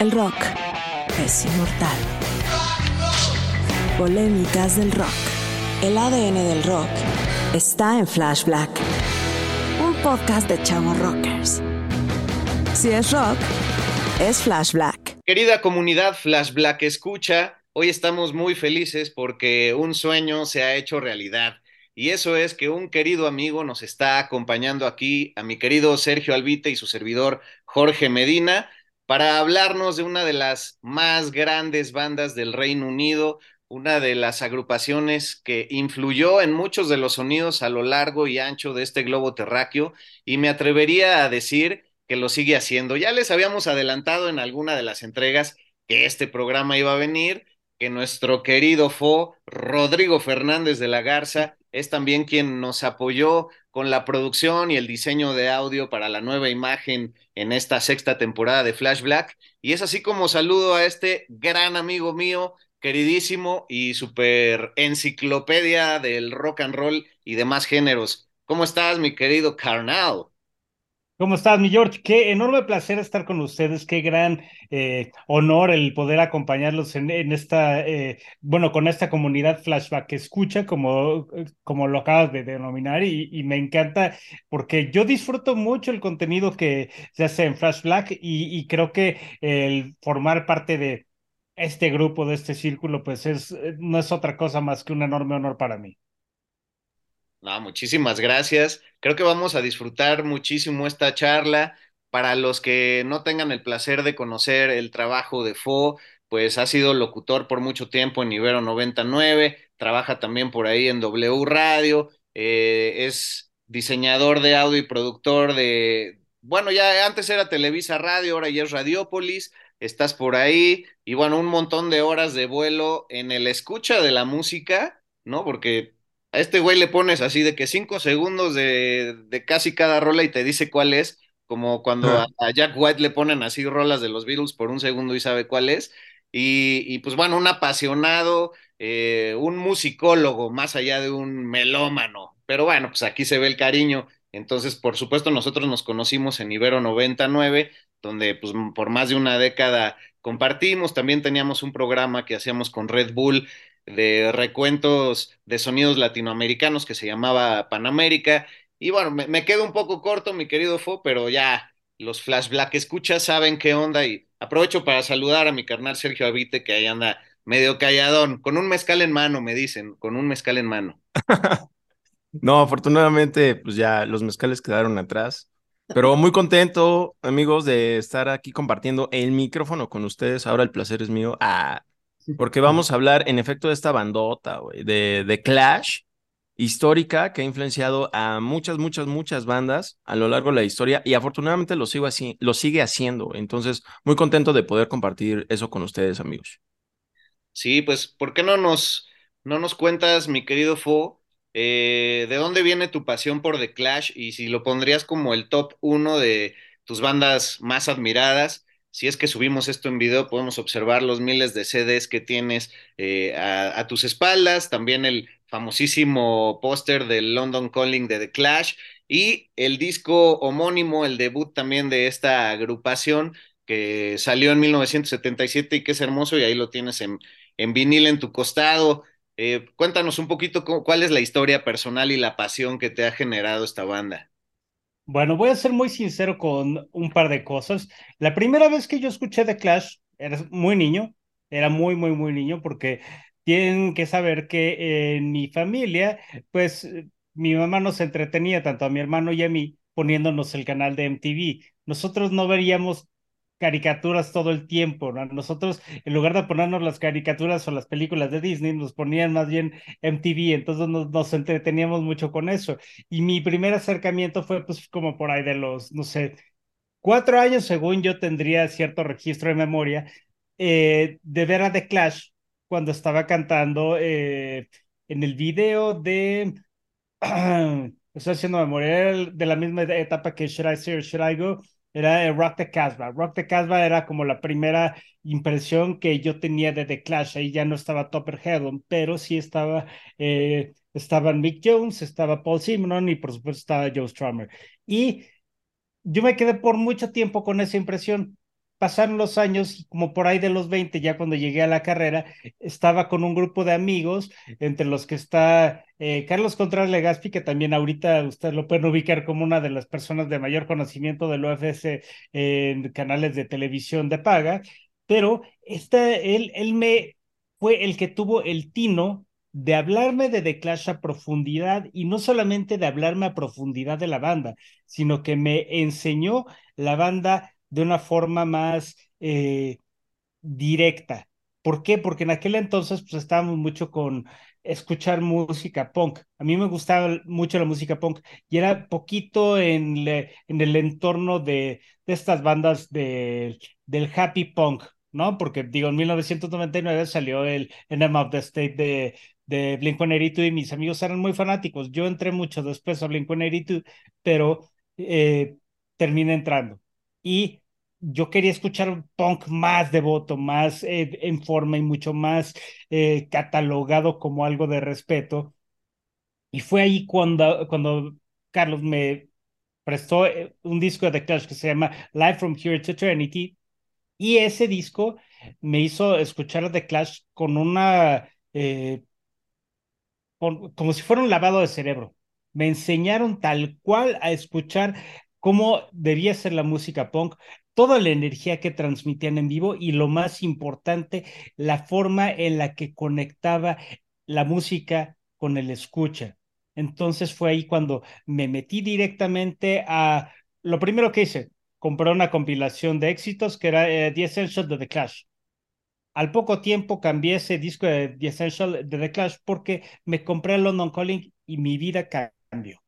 El rock es inmortal. Polémicas del rock. El ADN del rock está en Flash Black. Un podcast de chavos rockers. Si es rock, es Flash Black. Querida comunidad Flash Black Escucha, hoy estamos muy felices porque un sueño se ha hecho realidad. Y eso es que un querido amigo nos está acompañando aquí, a mi querido Sergio Albite y su servidor Jorge Medina, para hablarnos de una de las más grandes bandas del Reino Unido, una de las agrupaciones que influyó en muchos de los sonidos a lo largo y ancho de este globo terráqueo, y me atrevería a decir que lo sigue haciendo. Ya les habíamos adelantado en alguna de las entregas que este programa iba a venir, que nuestro querido Fo, Rodrigo Fernández de la Garza, es también quien nos apoyó con la producción y el diseño de audio para la nueva imagen en esta sexta temporada de Flash Black. Y es así como saludo a este gran amigo mío, queridísimo y super enciclopedia del rock and roll y demás géneros. ¿Cómo estás, mi querido Carnal? ¿Cómo estás, mi George? Qué enorme placer estar con ustedes, qué gran eh, honor el poder acompañarlos en, esta, eh, bueno, con esta comunidad flashback que escucha, como, como lo acabas de denominar, y, me encanta porque yo disfruto mucho el contenido que se hace en Flashback y, y creo que el formar parte de este grupo, de este círculo, pues es, no es otra cosa más que un enorme honor para mí. No, muchísimas gracias. Creo que vamos a disfrutar muchísimo esta charla. Para los que no tengan el placer de conocer el trabajo de Fo, pues ha sido locutor por mucho tiempo en Ibero 99, trabaja también por ahí en W Radio, eh, es diseñador de audio y productor de, bueno, ya antes era Televisa Radio, ahora ya es Radiópolis, estás por ahí, y bueno, un montón de horas de vuelo en el escucha de la música, ¿no? Porque a este güey le pones así de que cinco segundos de, de casi cada rola y te dice cuál es, como cuando a, a, Jack White le ponen así rolas de los Beatles por un segundo y sabe cuál es. Y, y pues bueno, un apasionado, eh, un musicólogo, más allá de un melómano. Pero bueno, pues aquí se ve el cariño. Entonces, por supuesto, nosotros nos conocimos en Ibero 99, donde pues por más de una década compartimos. También teníamos un programa que hacíamos con Red Bull de recuentos de sonidos latinoamericanos que se llamaba Panamérica. Y bueno, me, quedo un poco corto, mi querido Fo, pero ya los Flash Black escuchas saben qué onda y aprovecho para saludar a mi carnal Sergio Avite, que ahí anda medio calladón, con un mezcal en mano, me dicen, con un mezcal en mano. no, afortunadamente, pues ya los mezcales quedaron atrás. Pero muy contento, amigos, de estar aquí compartiendo el micrófono con ustedes. Ahora el placer es mío. Ah, porque vamos a hablar, en efecto, de esta bandota, güey, de, de Clash, histórica, que ha influenciado a muchas, muchas, muchas bandas a lo largo de la historia y afortunadamente lo, sigo así, lo sigue haciendo. Entonces, muy contento de poder compartir eso con ustedes, amigos. Sí, pues, ¿por qué no nos, no nos cuentas, mi querido Fo, eh, de dónde viene tu pasión por The Clash y si lo pondrías como el top uno de tus bandas más admiradas? Si es que subimos esto en video, podemos observar los miles de CDs que tienes eh, a, tus espaldas, también el famosísimo póster del London Calling de The Clash y el disco homónimo, el debut también de esta agrupación que salió en 1977 y que es hermoso y ahí lo tienes en, en vinil en tu costado. Eh, cuéntanos un poquito cuál es la historia personal y la pasión que te ha generado esta banda. Bueno, voy a ser muy sincero con un par de cosas. La primera vez que yo escuché The Clash, era muy niño, era muy, muy, muy niño, porque tienen que saber que en mi familia, pues mi mamá nos entretenía tanto a mi hermano y a mí poniéndonos el canal de MTV. Nosotros no veríamos caricaturas todo el tiempo, ¿no? Nosotros, en lugar de ponernos las caricaturas o las películas de Disney, nos ponían más bien MTV, entonces nos, nos entreteníamos mucho con eso. Y mi primer acercamiento fue pues como por ahí de los, no sé, cuatro años, según yo tendría cierto registro de memoria, eh, de ver a The Clash cuando estaba cantando eh, en el video de... estoy haciendo memoria, de la misma etapa que Should I Say or Should I Go, era Rock the Casbah. Rock the Casbah era como la primera impresión que yo tenía de The Clash. Ahí ya no estaba Topper Headon, pero sí estaba, eh, estaban Mick Jones, estaba Paul Simon y por supuesto estaba Joe Strummer. Y yo me quedé por mucho tiempo con esa impresión pasaron los años como por ahí de los 20, ya cuando llegué a la carrera, estaba con un grupo de amigos, entre los que está eh, Carlos Contreras Legaspi, que también ahorita ustedes lo pueden ubicar como una de las personas de mayor conocimiento del UFC en canales de televisión de paga, pero este, él, él me fue el que tuvo el tino de hablarme de The Clash a profundidad y no solamente de hablarme a profundidad de la banda, sino que me enseñó la banda de una forma más eh, directa. ¿Por qué? Porque en aquel entonces pues estábamos mucho con escuchar música punk. A mí me gustaba mucho la música punk y era poquito en, en el entorno de, de estas bandas de, del happy punk, ¿no? Porque digo, en 1999 salió el Enema of the State de, de Blink-182 y mis amigos eran muy fanáticos. Yo entré mucho después a Blink-182, pero eh, terminé entrando y yo quería escuchar un punk más devoto, más eh, en forma y mucho más eh, catalogado como algo de respeto. Y fue ahí cuando, cuando Carlos me prestó eh, un disco de Clash que se llama Live from Here to Eternity. Y ese disco me hizo escuchar The Clash con una, como si fuera un lavado de cerebro. Me enseñaron tal cual a escuchar cómo debía ser la música punk, toda la energía que transmitían en vivo y lo más importante, la forma en la que conectaba la música con el escucha. Entonces fue ahí cuando me metí directamente a lo primero que hice, compré una compilación de éxitos que era eh, The Essential de The Clash. Al poco tiempo cambié ese disco de The Essential de The Clash porque me compré London Calling y mi vida cambió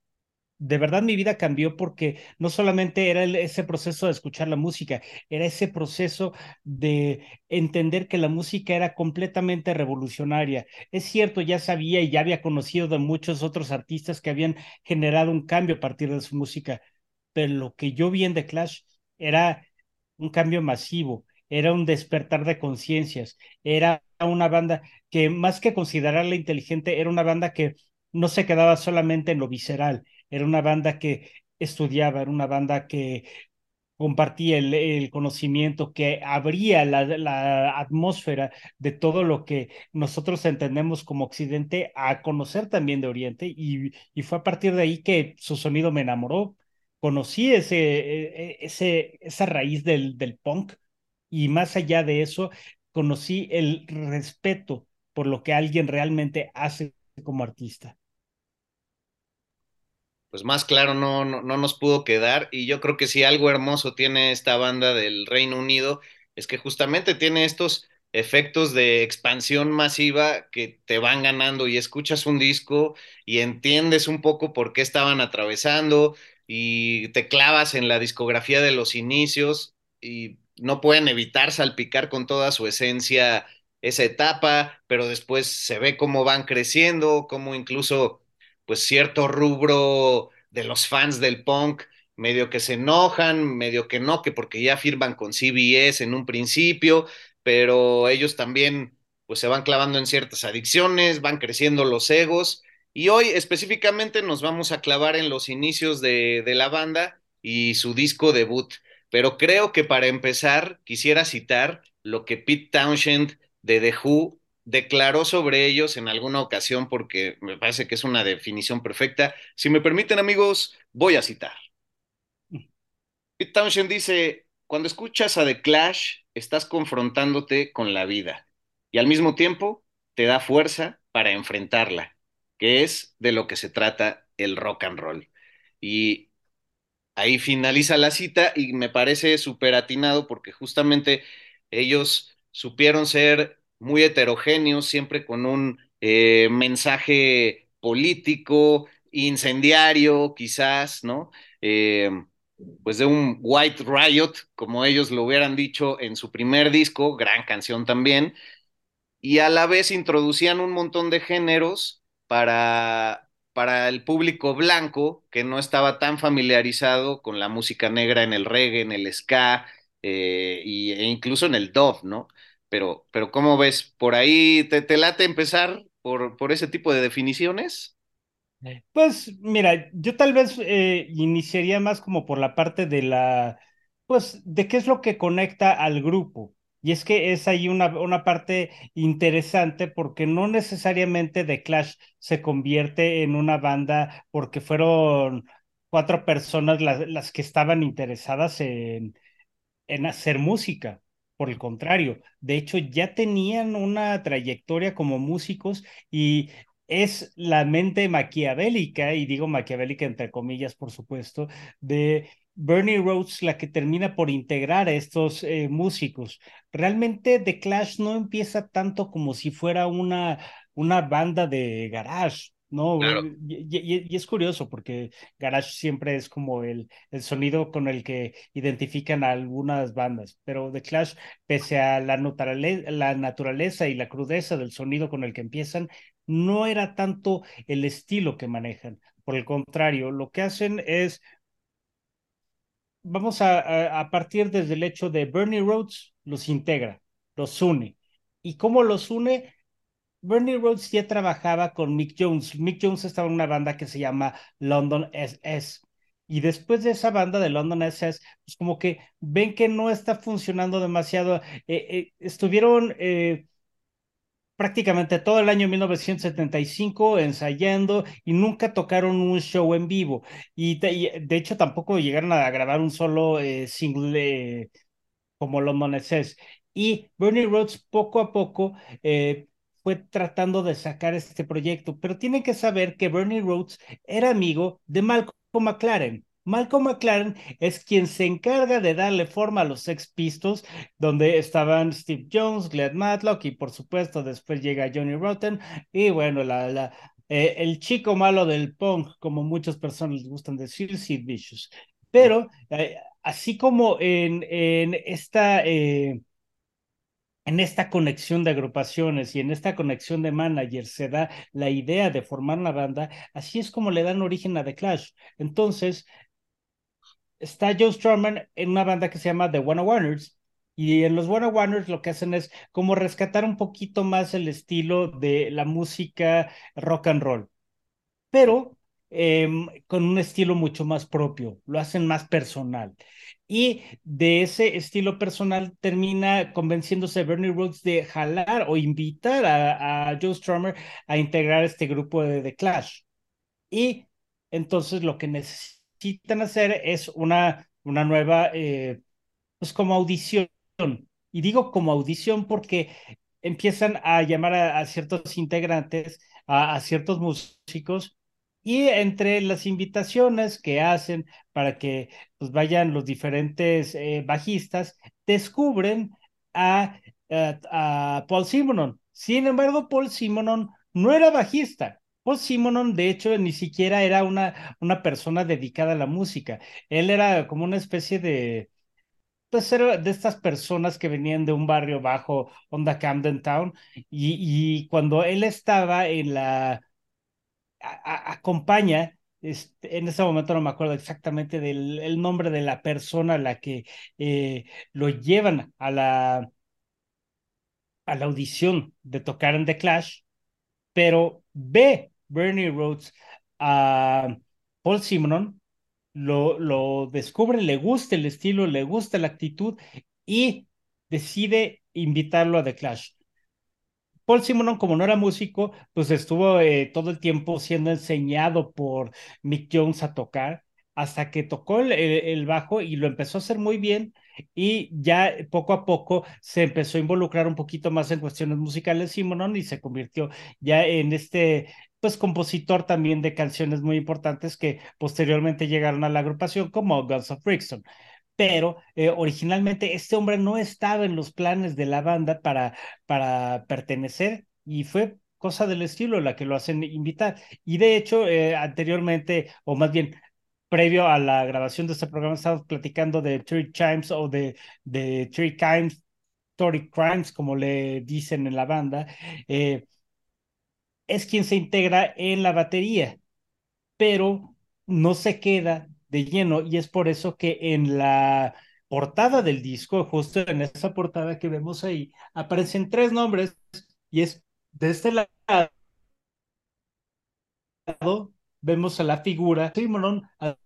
de verdad mi vida cambió porque no solamente era ese proceso de escuchar la música, era ese proceso de entender que la música era completamente revolucionaria. Es cierto, ya sabía y ya había conocido de muchos otros artistas que habían generado un cambio a partir de su música, pero lo que yo vi en The Clash era un cambio masivo, era un despertar de conciencias, era una banda que más que considerarla inteligente, era una banda que no se quedaba solamente en lo visceral, era una banda que estudiaba, era una banda que compartía el, conocimiento, que abría la, atmósfera de todo lo que nosotros entendemos como Occidente a conocer también de Oriente y, y fue a partir de ahí que su sonido me enamoró. Conocí ese, e, e, ese, esa raíz del, del punk y más allá de eso, conocí el respeto por lo que alguien realmente hace como artista pues más claro no, no, no, nos pudo quedar. Y yo creo que si algo hermoso tiene esta banda del Reino Unido, es que justamente tiene estos efectos de expansión masiva que te van ganando y escuchas un disco y entiendes un poco por qué estaban atravesando y te clavas en la discografía de los inicios y no pueden evitar salpicar con toda su esencia esa etapa, pero después se ve cómo van creciendo, cómo incluso pues cierto rubro de los fans del punk, medio que se enojan, medio que no, que porque ya firman con CBS en un principio, pero ellos también pues se van clavando en ciertas adicciones, van creciendo los egos y hoy específicamente nos vamos a clavar en los inicios de, de la banda y su disco debut. Pero creo que para empezar quisiera citar lo que Pete Townshend de The Who declaró sobre ellos en alguna ocasión porque me parece que es una definición perfecta. Si me permiten amigos, voy a citar. Pete Townshend dice, cuando escuchas a The Clash, estás confrontándote con la vida y al mismo tiempo te da fuerza para enfrentarla, que es de lo que se trata el rock and roll. Y ahí finaliza la cita y me parece súper atinado porque justamente ellos supieron ser muy heterogéneos, siempre con un eh, mensaje político, incendiario, quizás, ¿no? Eh, pues de un White Riot, como ellos lo hubieran dicho en su primer disco, gran canción también, y a la vez introducían un montón de géneros para, para el público blanco que no estaba tan familiarizado con la música negra en el reggae, en el ska eh, y, e incluso en el dub, ¿no? Pero, pero ¿cómo ves? ¿Por ahí te, te late empezar por, por ese tipo de definiciones? Pues mira, yo tal vez eh, iniciaría más como por la parte de la, pues, de qué es lo que conecta al grupo. Y es que es ahí una, una parte interesante porque no necesariamente The Clash se convierte en una banda porque fueron cuatro personas las, las que estaban interesadas en, en hacer música. Por el contrario, de hecho ya tenían una trayectoria como músicos y es la mente maquiavélica, y digo maquiavélica entre comillas, por supuesto, de Bernie Rhodes la que termina por integrar a estos eh, músicos. Realmente The Clash no empieza tanto como si fuera una, una banda de garage. No, Claro. y, y- y es curioso porque garage siempre es como el, el sonido con el que identifican a algunas bandas, pero The Clash, pese a la naturaleza y la crudeza del sonido con el que empiezan, no era tanto el estilo que manejan. Por el contrario, lo que hacen es vamos a, a, a partir desde el hecho de Bernie Rhodes los integra, los une. ¿Y cómo los une? Bernie Rhodes ya trabajaba con Mick Jones. Mick Jones estaba en una banda que se llama London SS. Y después de esa banda de London SS, pues como que ven que no está funcionando demasiado. Eh, eh, estuvieron eh, prácticamente todo el año 1975 ensayando y nunca tocaron un show en vivo. Y, de hecho tampoco llegaron a grabar un solo single como London SS. Y Bernie Rhodes poco a poco fue tratando de sacar este proyecto, pero tienen que saber que Bernie Rhodes era amigo de Malcolm McLaren. Malcolm McLaren es quien se encarga de darle forma a los Sex Pistols, donde estaban Steve Jones, Glenn Matlock y por supuesto después llega Johnny Rotten y bueno, la, la, eh, el chico malo del punk, como muchas personas les gustan decir, Sid Vicious. Pero eh, así como en, en esta... Eh, en esta conexión de agrupaciones y en esta conexión de managers se da la idea de formar una banda, así es como le dan origen a The Clash. Entonces, está Joe Strummer en una banda que se llama The One Oneers y en los One Oneers lo que hacen es como rescatar un poquito más el estilo de la música rock and roll, pero eh, con un estilo mucho más propio, lo hacen más personal. Y de ese estilo personal termina convenciéndose Bernie Rhodes de jalar o invitar a, Joe Strummer a integrar este grupo de The Clash. Y entonces lo que necesitan hacer es una, una nueva, eh, pues como audición. Y digo como audición porque empiezan a llamar a, ciertos integrantes, a ciertos músicos, y entre las invitaciones que hacen para que pues, vayan los diferentes eh, bajistas, descubren a, a, a Paul Simonon. Sin embargo, Paul Simonon no era bajista. Paul Simonon, de hecho, ni siquiera era una, una persona dedicada a la música. Él era como una especie de, pues era de estas personas que venían de un barrio bajo, onda Camden Town, y, y cuando él estaba en la, acompaña, este, en ese momento no me acuerdo exactamente del el nombre de la persona a la que eh, lo llevan a la, a la audición de tocar en The Clash, pero ve Bernie Rhodes a Paul Simonon, lo, lo descubre, le gusta el estilo, le gusta la actitud y decide invitarlo a The Clash. Paul Simonon, como no era músico, pues estuvo eh, todo el tiempo siendo enseñado por Mick Jones a tocar. hasta que tocó el, bajo y lo empezó a hacer muy bien y ya poco a poco se empezó a involucrar un poquito más en cuestiones musicales Simonon y se convirtió ya en este pues compositor también de canciones muy importantes que posteriormente llegaron a la agrupación como Guns of Brixton pero eh, originalmente este hombre no estaba en los planes de la banda para, para pertenecer y fue cosa del estilo la que lo hacen invitar. Y de hecho, eh, anteriormente, o más bien previo a la grabación de este programa, estábamos platicando de Three Chimes o de, de Three Crimes, Story Crimes, como le dicen en la banda. Eh, es quien se integra en la batería, pero no se queda de lleno y es por eso que en la portada del disco, justo en esa portada que vemos ahí, aparecen tres nombres y es de este lado vemos a la figura Simon al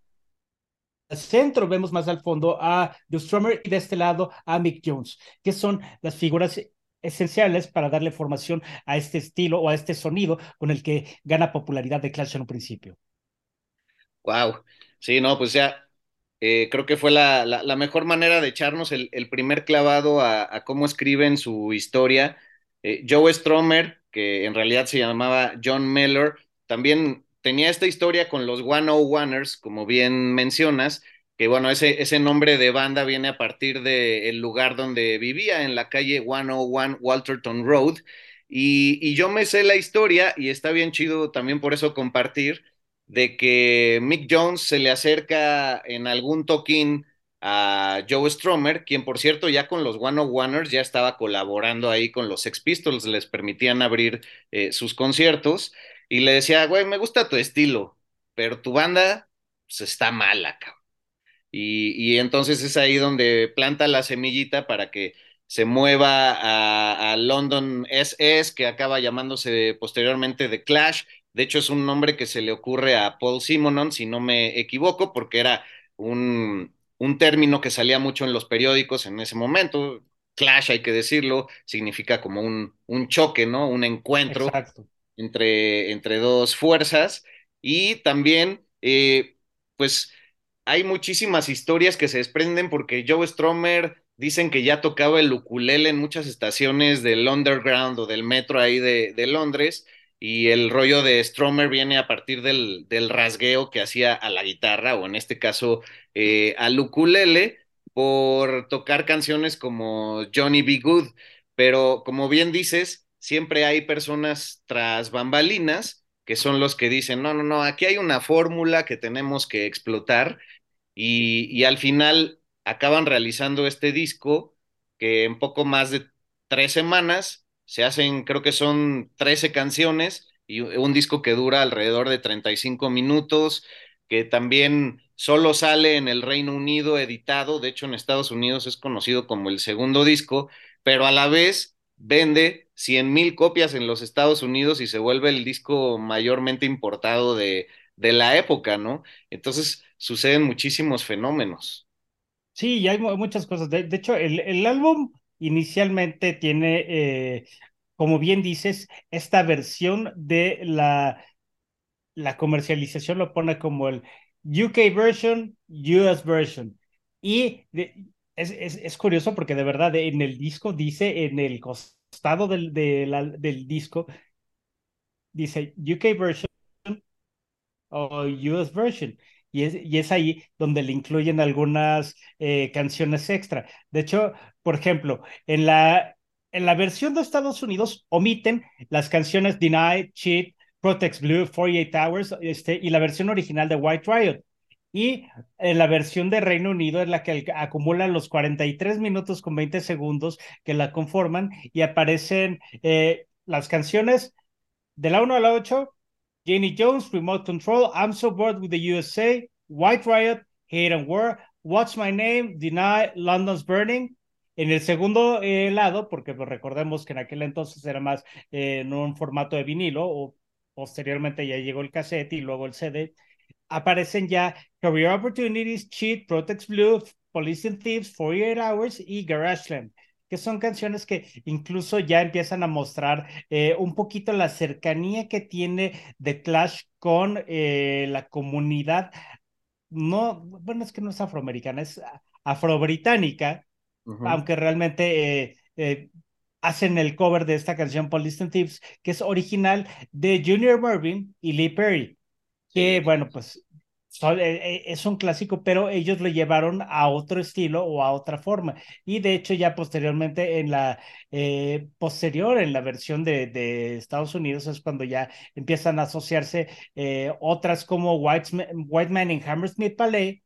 centro vemos más al fondo a The Strummer y de este lado a Mick Jones, que son las figuras esenciales para darle formación a este estilo o a este sonido con el que gana popularidad de Clash en un principio. Wow, sí, no, pues ya eh, creo que fue la, la, mejor manera de echarnos el, el primer clavado a, a, cómo escriben su historia. Eh, Joe Stromer, que en realidad se llamaba John Miller, también tenía esta historia con los One O Oneers, como bien mencionas, que bueno, ese, ese nombre de banda viene a partir del lugar donde vivía, en la calle 101 Walterton Road, y, y yo me sé la historia y está bien chido también por eso compartir de que Mick Jones se le acerca en algún toquín a Joe Stromer, quien por cierto ya con los One Oneers ya estaba colaborando ahí con los Sex Pistols, les permitían abrir eh, sus conciertos y le decía, güey, me gusta tu estilo, pero tu banda pues, está mala, cabrón. Y, y, entonces es ahí donde planta la semillita para que se mueva a, a London SS, que acaba llamándose posteriormente The Clash. De hecho, es un nombre que se le ocurre a Paul Simonon, si no me equivoco, porque era un, un término que salía mucho en los periódicos en ese momento. Clash, hay que decirlo, significa como un, un choque, ¿no? Un encuentro entre, entre dos fuerzas. Y también, eh, pues, hay muchísimas historias que se desprenden porque Joe Stromer dicen que ya tocaba el ukulele en muchas estaciones del underground o del metro ahí de, de Londres y el rollo de Stromer viene a partir del, del, rasgueo que hacía a la guitarra o en este caso eh, al ukulele por tocar canciones como Johnny B. Good, pero como bien dices, siempre hay personas tras bambalinas que son los que dicen, no, no, no, aquí hay una fórmula que tenemos que explotar y, y al final acaban realizando este disco que en poco más de tres semanas se hacen, creo que son 13 canciones y un disco que dura alrededor de 35 minutos, que también solo sale en el Reino Unido editado, de hecho en Estados Unidos es conocido como el segundo disco, pero a la vez vende 100 mil copias en los Estados Unidos y se vuelve el disco mayormente importado de, de la época, ¿no? Entonces suceden muchísimos fenómenos. Sí, y hay muchas cosas. De, de hecho, el, el, álbum inicialmente tiene, eh, como bien dices, esta versión de la, la comercialización lo pone como el UK version, US version. Y es, es, es, curioso porque de verdad en el disco dice, en el costado del, de del disco, dice UK version o US version. Y es, y es, ahí donde le incluyen algunas eh, canciones extra. De hecho, por ejemplo, en la, en la versión de Estados Unidos omiten las canciones Deny, Cheat, Protect Blue, 48 Hours este, y la versión original de White Riot. Y en la versión de Reino Unido es la que acumula los 43 minutos con 20 segundos que la conforman y aparecen eh, las canciones de la 1 a la 8, Jenny Jones, Remote Control, I'm So Bored with the USA, White Riot, Hate and War, What's My Name, Deny, London's Burning. En el segundo eh, lado, porque pues, recordemos que en aquel entonces era más eh, en un formato de vinilo, o posteriormente ya llegó el cassette y luego el CD, aparecen ya Career Opportunities, Cheat, Protect Blue, Police and Thieves, 48 Hours y Garageland que son canciones que incluso ya empiezan a mostrar eh, un poquito la cercanía que tiene The Clash con eh, la comunidad no, bueno, es que no es afroamericana, es afrobritánica, Ujú. aunque realmente eh, hacen el cover de esta canción and Thieves, que es original de Junior Marvin y Lee Perry, que Sí. bueno, pues eh, eh, es un clásico, pero ellos lo llevaron a otro estilo o a otra forma. Y de hecho ya posteriormente en la eh, posterior, en la versión de, de Estados Unidos es cuando ya empiezan a asociarse eh, otras como White, White Man in Hammersmith Ballet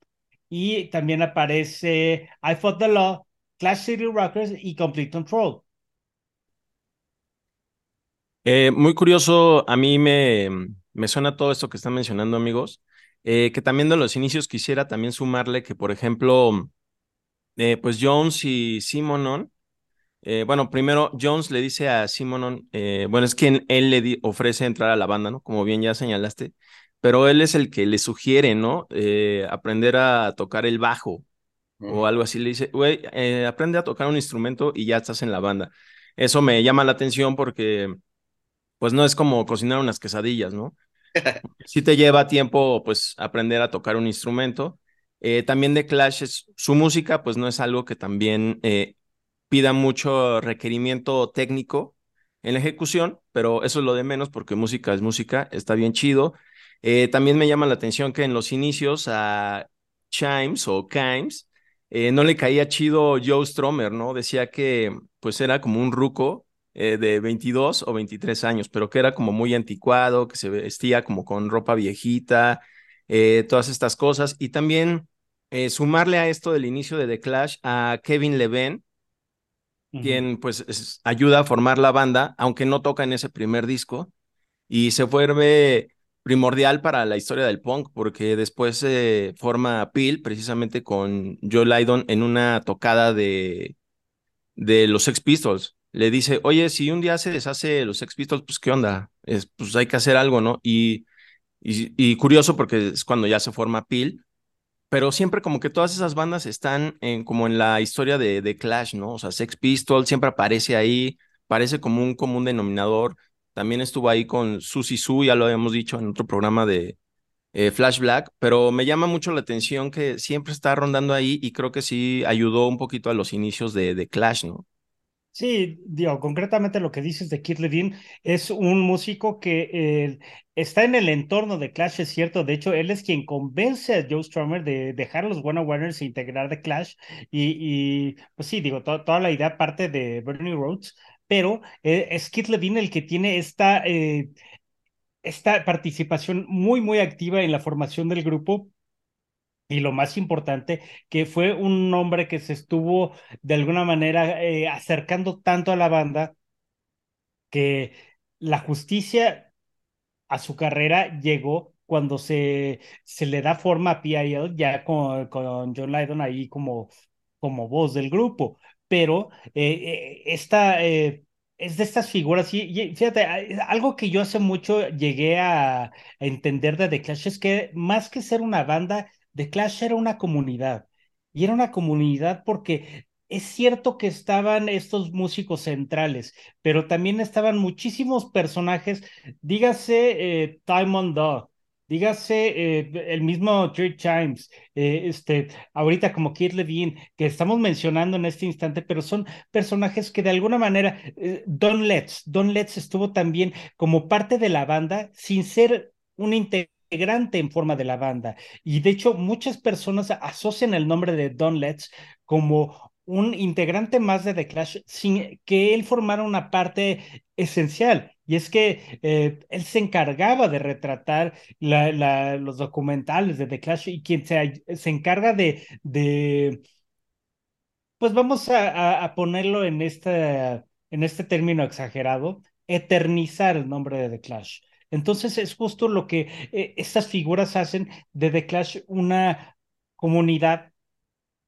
y también aparece I Fought the Law, Clash City Rockers y Complete Control. Eh, muy curioso, a mí me, me suena todo esto que están mencionando, amigos. Eh, que también de los inicios quisiera también sumarle que, por ejemplo, eh, pues Jones y Simonon, eh, bueno, primero Jones le dice a Simonon, eh, bueno, es quien él le di- ofrece entrar a la banda, ¿no? Como bien ya señalaste, pero él es el que le sugiere, ¿no? Eh, aprender a tocar el bajo o algo así. Le dice, güey, aprende a tocar un instrumento y ya estás en la banda. Eso me llama la atención porque, pues, no es como cocinar unas quesadillas, ¿no? Sí te lleva tiempo, pues, aprender a tocar un instrumento. Eh, también de Clash, es, su música, pues, no es algo que también eh, pida mucho requerimiento técnico en la ejecución, pero eso es lo de menos porque música es música, está bien chido. Eh, también me llama la atención que en los inicios a Chimes o Kimes no le caía chido Joe Stromer, ¿no? Decía que pues era como un ruco eh, de 22 o 23 años, pero que era como muy anticuado, que se vestía como con ropa viejita, eh, todas estas cosas. Y también eh, sumarle a esto del inicio de The Clash a Kevin Levin, Ujú. quien pues es- ayuda a formar la banda, aunque no toca en ese primer disco, y se vuelve primordial para la historia del punk, porque después se forma Peel precisamente con Joe Lydon en una tocada de, de los Sex Pistols. Le dice, oye, si un día se deshace los Sex Pistols, pues qué onda, es, pues hay que hacer algo, ¿no? Y, y, curioso porque es cuando ya se forma Peel, pero siempre como que todas esas bandas están en, como en la historia de, de Clash, ¿no? O sea, Sex Pistols siempre aparece ahí, parece como un común denominador. También estuvo ahí con Susie Sue, ya lo habíamos dicho en otro programa de eh, Flash Black, pero me llama mucho la atención que siempre está rondando ahí y creo que sí ayudó un poquito a los inicios de, de Clash, ¿no? Sí, digo, concretamente lo que dices de Kid Levine es un músico que eh, está en el entorno de Clash, es cierto. De hecho, él es quien convence a Joe Strummer de dejar los One Warners e integrar The Clash. Y, pues sí, digo, to- toda la idea parte de Bernie Rhodes, pero eh, es Kid Levine el que tiene esta, eh, esta participación muy, muy activa en la formación del grupo. Y lo más importante, que fue un hombre que se estuvo de alguna manera eh, acercando tanto a la banda que la justicia a su carrera llegó cuando se, se le da forma a PIL, ya con, con John Lydon ahí como, como voz del grupo. Pero eh, eh, esta eh, es de estas figuras, y, fíjate, a- algo que yo hace mucho llegué a, a entender de The Clash es que más que ser una banda, The Clash era una comunidad. Y era una comunidad porque es cierto que estaban estos músicos centrales, pero también estaban muchísimos personajes dígase eh, Timon Dog, dígase eh, el mismo Jerry Chimes, eh, este, ahorita como Kid Levine, que estamos mencionando en este instante, pero son personajes que de alguna manera, eh, Don Letts, Don Letts estuvo también como parte de la banda sin ser un integrante en forma de la banda. Y de hecho, muchas personas asocian el nombre de Don Letts como un integrante más de The Clash sin que él formara una parte esencial. Y es que eh, él se encargaba de retratar los documentales de The Clash y quien se, se encarga de, de, pues vamos a, a, ponerlo en este, en este término exagerado, eternizar el nombre de The Clash. Entonces es justo lo que eh, estas figuras hacen de The Clash una comunidad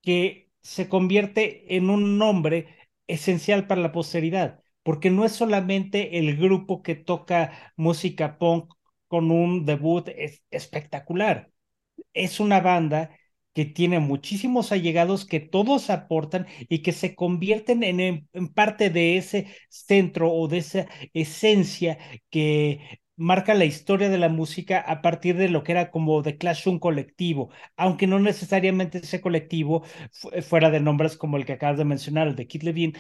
que se convierte en un nombre esencial para la posteridad, porque no es solamente el grupo que toca música punk con un debut es espectacular, es una banda que tiene muchísimos allegados que todos aportan y que se convierten en, en parte de ese centro o de esa esencia que marca la historia de la música a partir de lo que era como The Clash un colectivo, aunque no necesariamente ese colectivo fuera de nombres como el que acabas de mencionar, el de Kid Levine,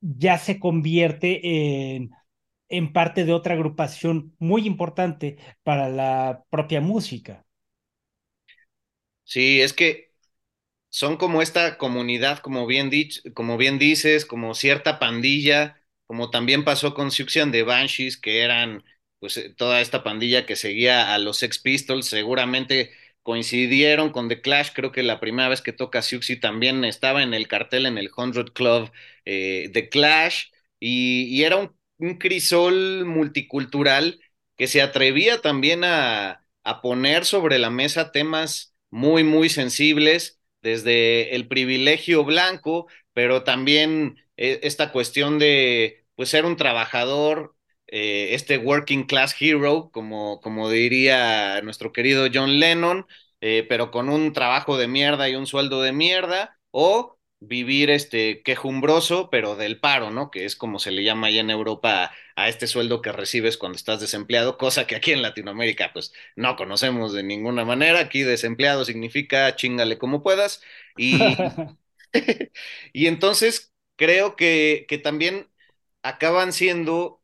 ya se convierte en, en parte de otra agrupación muy importante para la propia música. Sí, es que son como esta comunidad, como bien, como bien dices, como cierta pandilla, como también pasó con Suction de Banshees, que eran pues eh, toda esta pandilla que seguía a los Sex Pistols, seguramente coincidieron con The Clash, creo que la primera vez que toca Siuxi también estaba en el cartel en el Hundred Club eh, The Clash, y, era un, crisol multicultural que se atrevía también a, a poner sobre la mesa temas muy, muy sensibles, desde el privilegio blanco, pero también eh, esta cuestión de pues ser un trabajador eh, este working class hero, como, como diría nuestro querido John Lennon, eh, pero con un trabajo de mierda y un sueldo de mierda, o vivir este quejumbroso, pero del paro, ¿no? Que es como se le llama allá en Europa a, este sueldo que recibes cuando estás desempleado, cosa que aquí en Latinoamérica pues no conocemos de ninguna manera. Aquí desempleado significa chingale como puedas. Y, y entonces creo que, que también acaban siendo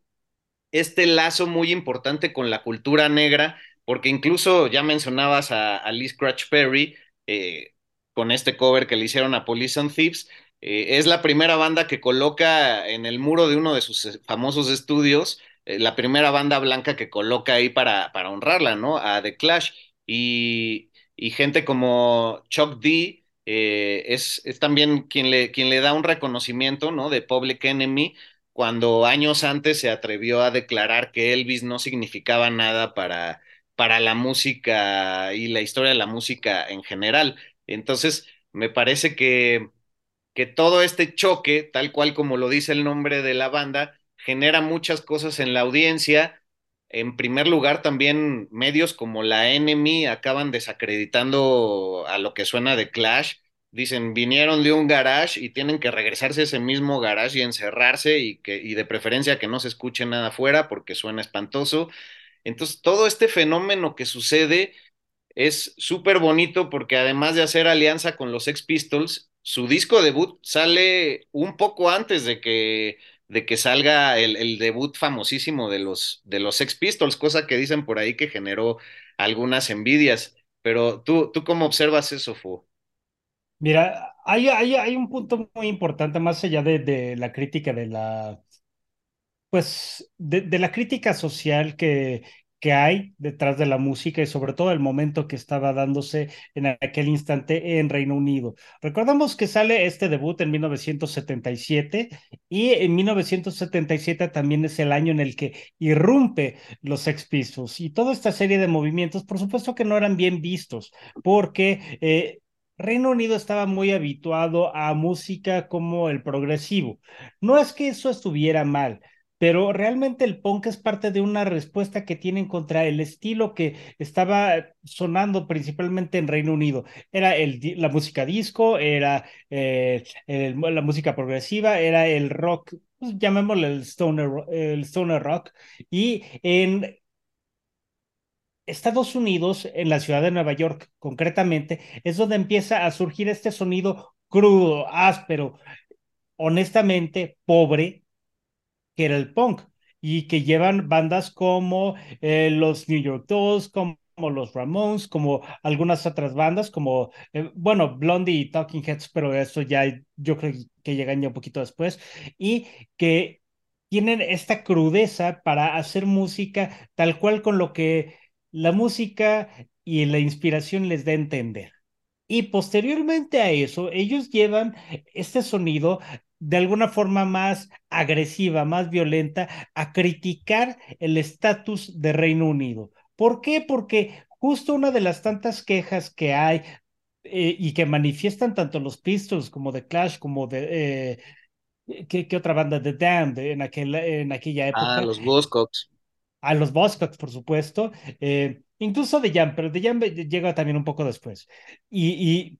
este lazo muy importante con la cultura negra, porque incluso ya mencionabas a, a Lee Scratch Perry eh, con este cover que le hicieron a Police and Thieves. Eh, es la primera banda que coloca en el muro de uno de sus eh, famosos estudios, la primera banda blanca que coloca ahí para, para honrarla, ¿no? A The Clash. Y, y gente como Chuck D. es, es, también quien le, quien le da un reconocimiento, ¿no? De Public Enemy cuando años antes se atrevió a declarar que Elvis no significaba nada para, para la música y la historia de la música en general. Entonces, me parece que, que todo este choque, tal cual como lo dice el nombre de la banda, genera muchas cosas en la audiencia. En primer lugar, también medios como la Enemy acaban desacreditando a lo que suena de Clash dicen, vinieron de un garage y tienen que regresarse a ese mismo garage y encerrarse y, que, y de preferencia que no se escuche nada afuera porque suena espantoso. Entonces, todo este fenómeno que sucede es súper bonito porque además de hacer alianza con los Sex Pistols, su disco debut sale un poco antes de que, de que salga el, debut famosísimo de los, de los Sex Pistols, cosa que dicen por ahí que generó algunas envidias. Pero tú, ¿tú cómo observas eso, Fu? Mira, hay, hay, hay un punto muy importante más allá de, de la crítica de la, pues, de, de la crítica social que, que hay detrás de la música y sobre todo el momento que estaba dándose en aquel instante en Reino Unido. Recordamos que sale este debut en 1977 y en 1977 también es el año en el que irrumpe los Sex Pistols y toda esta serie de movimientos, por supuesto que no eran bien vistos porque eh, Reino Unido estaba muy habituado a música como el progresivo. No es que eso estuviera mal, pero realmente el punk es parte de una respuesta que tienen contra el estilo que estaba sonando principalmente en Reino Unido. Era el, la música disco, era eh, la música progresiva, era el rock, pues, llamémosle el stoner, el stoner rock, y en Estados Unidos, en la ciudad de Nueva York concretamente, es donde empieza a surgir este sonido crudo, áspero, honestamente pobre, que era el punk, y que llevan bandas como eh, los New York Dolls, como los Ramones, como algunas otras bandas, como, eh, bueno, Blondie y Talking Heads, pero eso ya yo creo que llegan ya un poquito después, y que tienen esta crudeza para hacer música tal cual con lo que la música y la inspiración les da a entender. Y posteriormente a eso, ellos llevan este sonido de alguna forma más agresiva, más violenta, a criticar el estatus de Reino Unido. ¿Por qué? Porque justo una de las tantas quejas que hay eh, y que manifiestan tanto los Pistols como The Clash, como de... Eh, ¿qué, otra banda? The Damned en, aquel, en aquella época. Ah, los Buzzcocks a los Buzzcocks, por supuesto, eh, incluso de Jam, pero de Jam llega también un poco después. Y,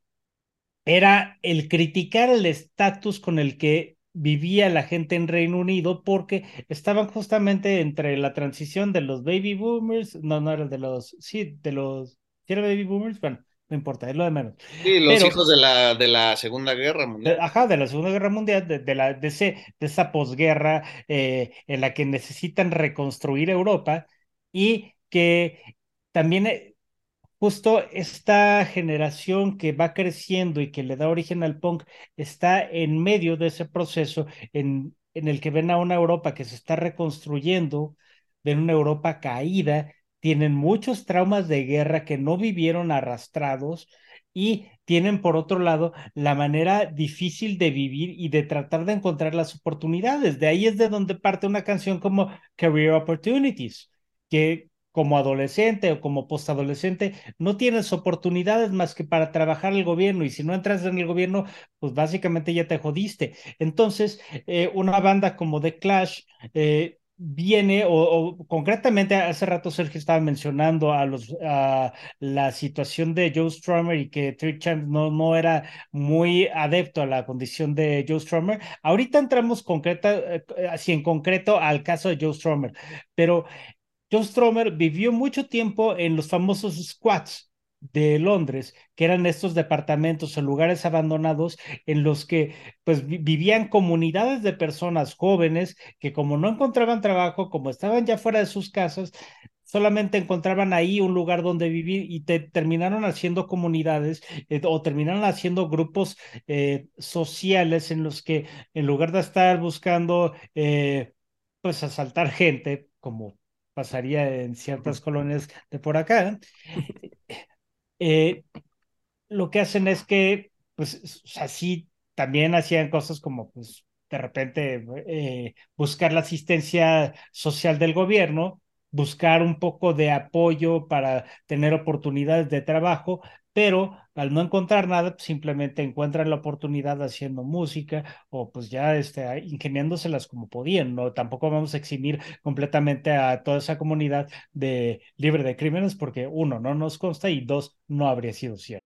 era el criticar el estatus con el que vivía la gente en Reino Unido porque estaban justamente entre la transición de los baby boomers, no, no era de los, sí, de los, ¿era baby boomers? Bueno, no importa, es lo de menos. Sí, los hijos de la, de la Segunda Guerra Mundial. ajá, de la Segunda Guerra Mundial, de, la, de, ese, de esa posguerra eh, en la que necesitan reconstruir Europa y que también eh, justo esta generación que va creciendo y que le da origen al punk está en medio de ese proceso en, en el que ven a una Europa que se está reconstruyendo, ven una Europa caída, tienen muchos traumas de guerra que no vivieron arrastrados y tienen por otro lado la manera difícil de vivir y de tratar de encontrar las oportunidades. De ahí es de donde parte una canción como Career Opportunities, que como adolescente o como postadolescente, no tienes oportunidades más que para trabajar el gobierno y si no entras en el gobierno, pues básicamente ya te jodiste. Entonces, eh, una banda como The Clash eh, viene, o, concretamente hace rato Sergio estaba mencionando a, los, a la situación de Joe Strummer y que Trick Champ no, no era muy adepto a la condición de Joe Strummer. Ahorita entramos concreta, eh, así en concreto al caso de Joe Strummer, pero John Stromer vivió mucho tiempo en los famosos squats de Londres, que eran estos departamentos o lugares abandonados en los que pues vivían comunidades de personas jóvenes que como no encontraban trabajo, como estaban ya fuera de sus casas, solamente encontraban ahí un lugar donde vivir y te, terminaron haciendo comunidades eh, o terminaron haciendo grupos eh, sociales en los que en lugar de estar buscando eh, pues asaltar gente como pasaría en ciertas colonias de por acá, eh, lo que hacen es que, pues, así también hacían cosas como, pues, de repente eh, buscar la asistencia social del gobierno, buscar un poco de apoyo para tener oportunidades de trabajo, pero al no encontrar nada, pues, simplemente encuentran la oportunidad haciendo música o pues ya este, ingeniándoselas como podían, ¿no? Tampoco vamos a eximir completamente a toda esa comunidad de libre de crímenes porque uno, no nos consta y dos, no habría sido cierto.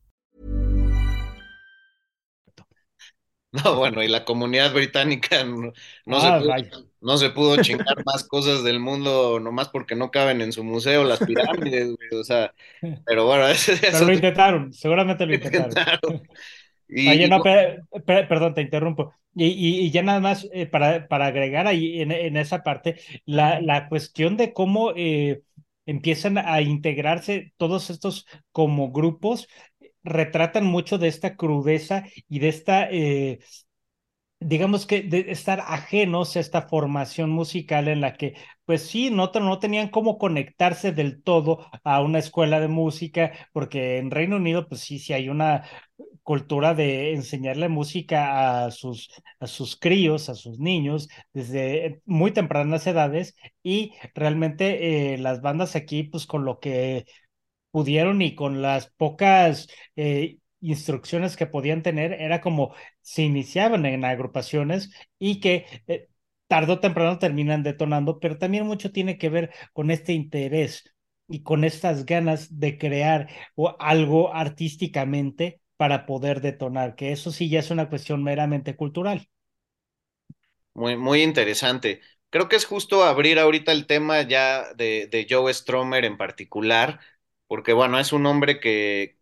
No, bueno, y la comunidad británica no, no, se, Ah, pudo, no se pudo chingar más cosas del mundo nomás porque no caben en su museo las pirámides, güey, o sea, pero bueno, eso, Pero eso lo intentaron, seguramente lo intentaron. intentaron. Y, Oye, no, no- pe- pe- perdón, te interrumpo. Y, y- y ya nada más eh, para, para agregar ahí en, en esa parte, la, la cuestión de cómo eh, empiezan a integrarse todos estos como grupos retratan mucho de esta crudeza y de esta, eh, digamos que de estar ajenos a esta formación musical en la que, pues sí, no, no tenían cómo conectarse del todo a una escuela de música, porque en Reino Unido, pues sí, sí hay una cultura de enseñarle música a sus, a sus críos, a sus niños, desde muy tempranas edades, y realmente eh, las bandas aquí, pues con lo que pudieron y con las pocas eh, instrucciones que podían tener, era como se iniciaban en agrupaciones y que eh, tarde o temprano terminan detonando, pero también mucho tiene que ver con este interés y con estas ganas de crear algo artísticamente para poder detonar, que eso sí ya es una cuestión meramente cultural. Muy, muy interesante. Creo que es justo abrir ahorita el tema ya de, de Joe Stromer en particular, porque bueno, es un hombre que,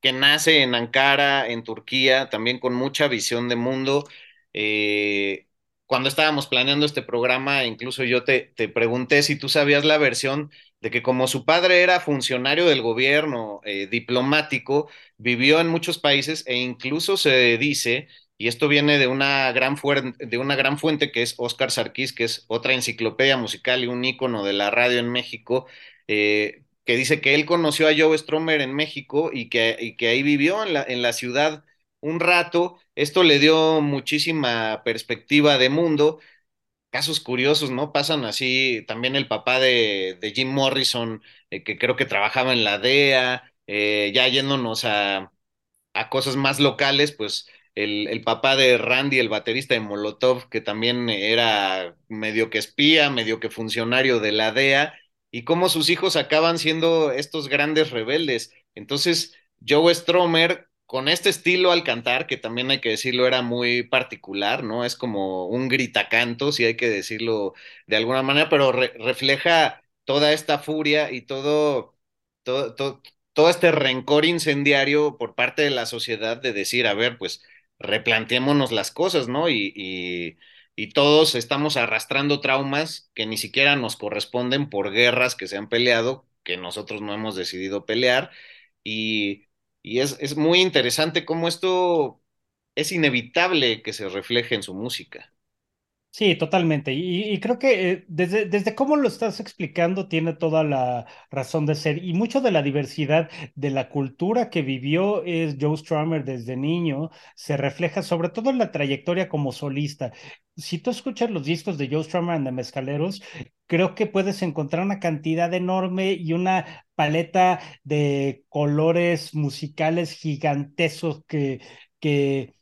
que nace en Ankara, en Turquía, también con mucha visión de mundo. Eh, cuando estábamos planeando este programa, incluso yo te, te, pregunté si tú sabías la versión de que como su padre era funcionario del gobierno, eh, diplomático, vivió en muchos países e incluso se dice, y esto viene de una gran, de una gran fuente que es Oscar Sarkis, que es otra enciclopedia musical y un ícono de la radio en México, eh, que dice que él conoció a Joe Stromer en México y que, y que ahí vivió en la, en la ciudad un rato. Esto le dio muchísima perspectiva de mundo. Casos curiosos, ¿no? Pasan así también el papá de, de Jim Morrison, eh, que creo que trabajaba en la DEA, eh, ya yéndonos a, a cosas más locales, pues el, el, papá de Randy, el baterista de Molotov, que también era medio que espía, medio que funcionario de la DEA, y cómo sus hijos acaban siendo estos grandes rebeldes. Entonces, Joe Stromer, con este estilo al cantar, que también hay que decirlo, era muy particular, ¿no? Es como un gritacanto, si hay que decirlo de alguna manera, pero re refleja toda esta furia y todo, todo, todo, este rencor incendiario por parte de la sociedad de decir, a ver, pues replanteémonos las cosas, ¿no? Y y todos estamos arrastrando traumas que ni siquiera nos corresponden por guerras que se han peleado, que nosotros no hemos decidido pelear. Y, y es, es, muy interesante cómo esto es inevitable que se refleje en su música. Sí, totalmente. Y, creo que eh, desde, desde cómo lo estás explicando tiene toda la razón de ser. Y mucho de la diversidad de la cultura que vivió es Joe Strummer desde niño, se refleja sobre todo en la trayectoria como solista. Si tú escuchas los discos de Joe Strummer and the Mezcaleros, creo que puedes encontrar una cantidad enorme y una paleta de colores musicales gigantescos que, que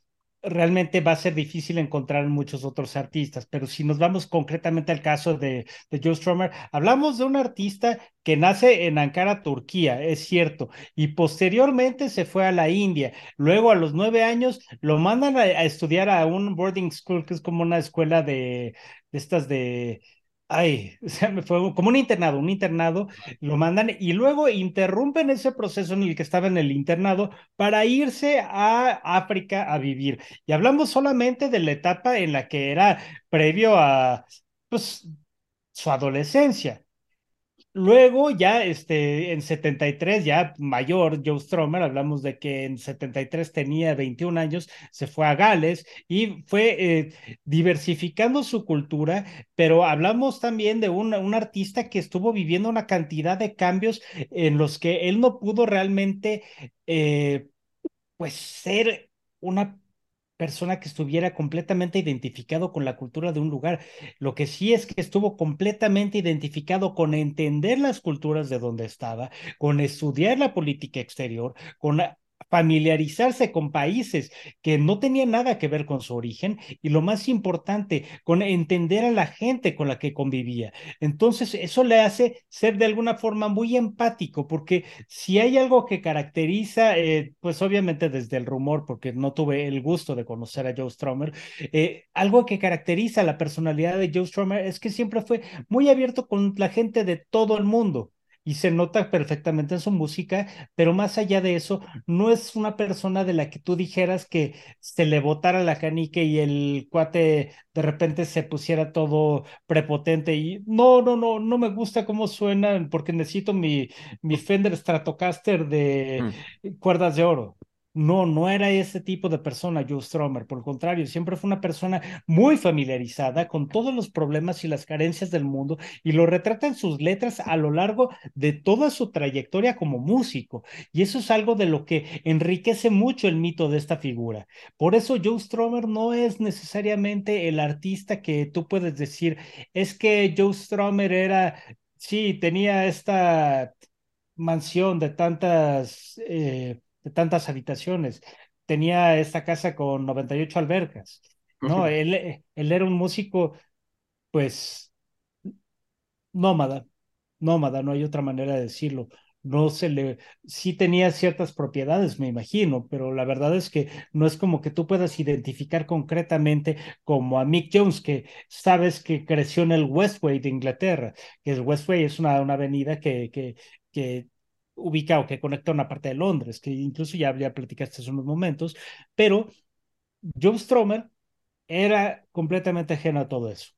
realmente va a ser difícil encontrar muchos otros artistas, pero si nos vamos concretamente al caso de, de Joe Strummer, hablamos de un artista que nace en Ankara, Turquía, es cierto, y posteriormente se fue a la India. Luego a los nueve años lo mandan a, a estudiar a un boarding school, que es como una escuela de, de estas de Ay, o sea, me fue como un internado, un internado, lo mandan y luego interrumpen ese proceso en el que estaba en el internado para irse a África a vivir. Y hablamos solamente de la etapa en la que era previo a, pues, su adolescencia. Luego ya este, en 73, ya mayor, Joe Stromer, hablamos de que en 73 tenía 21 años, se fue a Gales y fue eh, diversificando su cultura, pero hablamos también de un, un artista que estuvo viviendo una cantidad de cambios en los que él no pudo realmente, eh, pues, ser una persona que estuviera completamente identificado con la cultura de un lugar. Lo que sí es que estuvo completamente identificado con entender las culturas de donde estaba, con estudiar la política exterior, con familiarizarse con países que no tenían nada que ver con su origen y lo más importante, con entender a la gente con la que convivía. Entonces, eso le hace ser de alguna forma muy empático, porque si hay algo que caracteriza, eh, pues obviamente desde el rumor, porque no tuve el gusto de conocer a Joe Stromer, eh, algo que caracteriza la personalidad de Joe Stromer es que siempre fue muy abierto con la gente de todo el mundo y se nota perfectamente en su música, pero más allá de eso, no es una persona de la que tú dijeras que se le botara la canica y el cuate de repente se pusiera todo prepotente y no, no, no, no me gusta cómo suena porque necesito mi, mi Fender Stratocaster de Mm. cuerdas de oro. No, no era ese tipo de persona, Joe Stromer. Por el contrario, siempre fue una persona muy familiarizada con todos los problemas y las carencias del mundo y lo retrata en sus letras a lo largo de toda su trayectoria como músico. Y eso es algo de lo que enriquece mucho el mito de esta figura. Por eso Joe Stromer no es necesariamente el artista que tú puedes decir, es que Joe Stromer era, sí, tenía esta mansión de tantas... Eh, de tantas habitaciones. Tenía esta casa con 98 albercas. No, él, él era un músico, pues, nómada, nómada, no hay otra manera de decirlo. No se le, sí tenía ciertas propiedades, me imagino, pero la verdad es que no es como que tú puedas identificar concretamente como a Mick Jones, que sabes que creció en el Westway de Inglaterra, que el Westway es una, una avenida que, que, que ubica o que conecta una parte de Londres, que incluso ya, ya platicaste hace unos momentos, pero Joe Stromer era completamente ajeno a todo eso.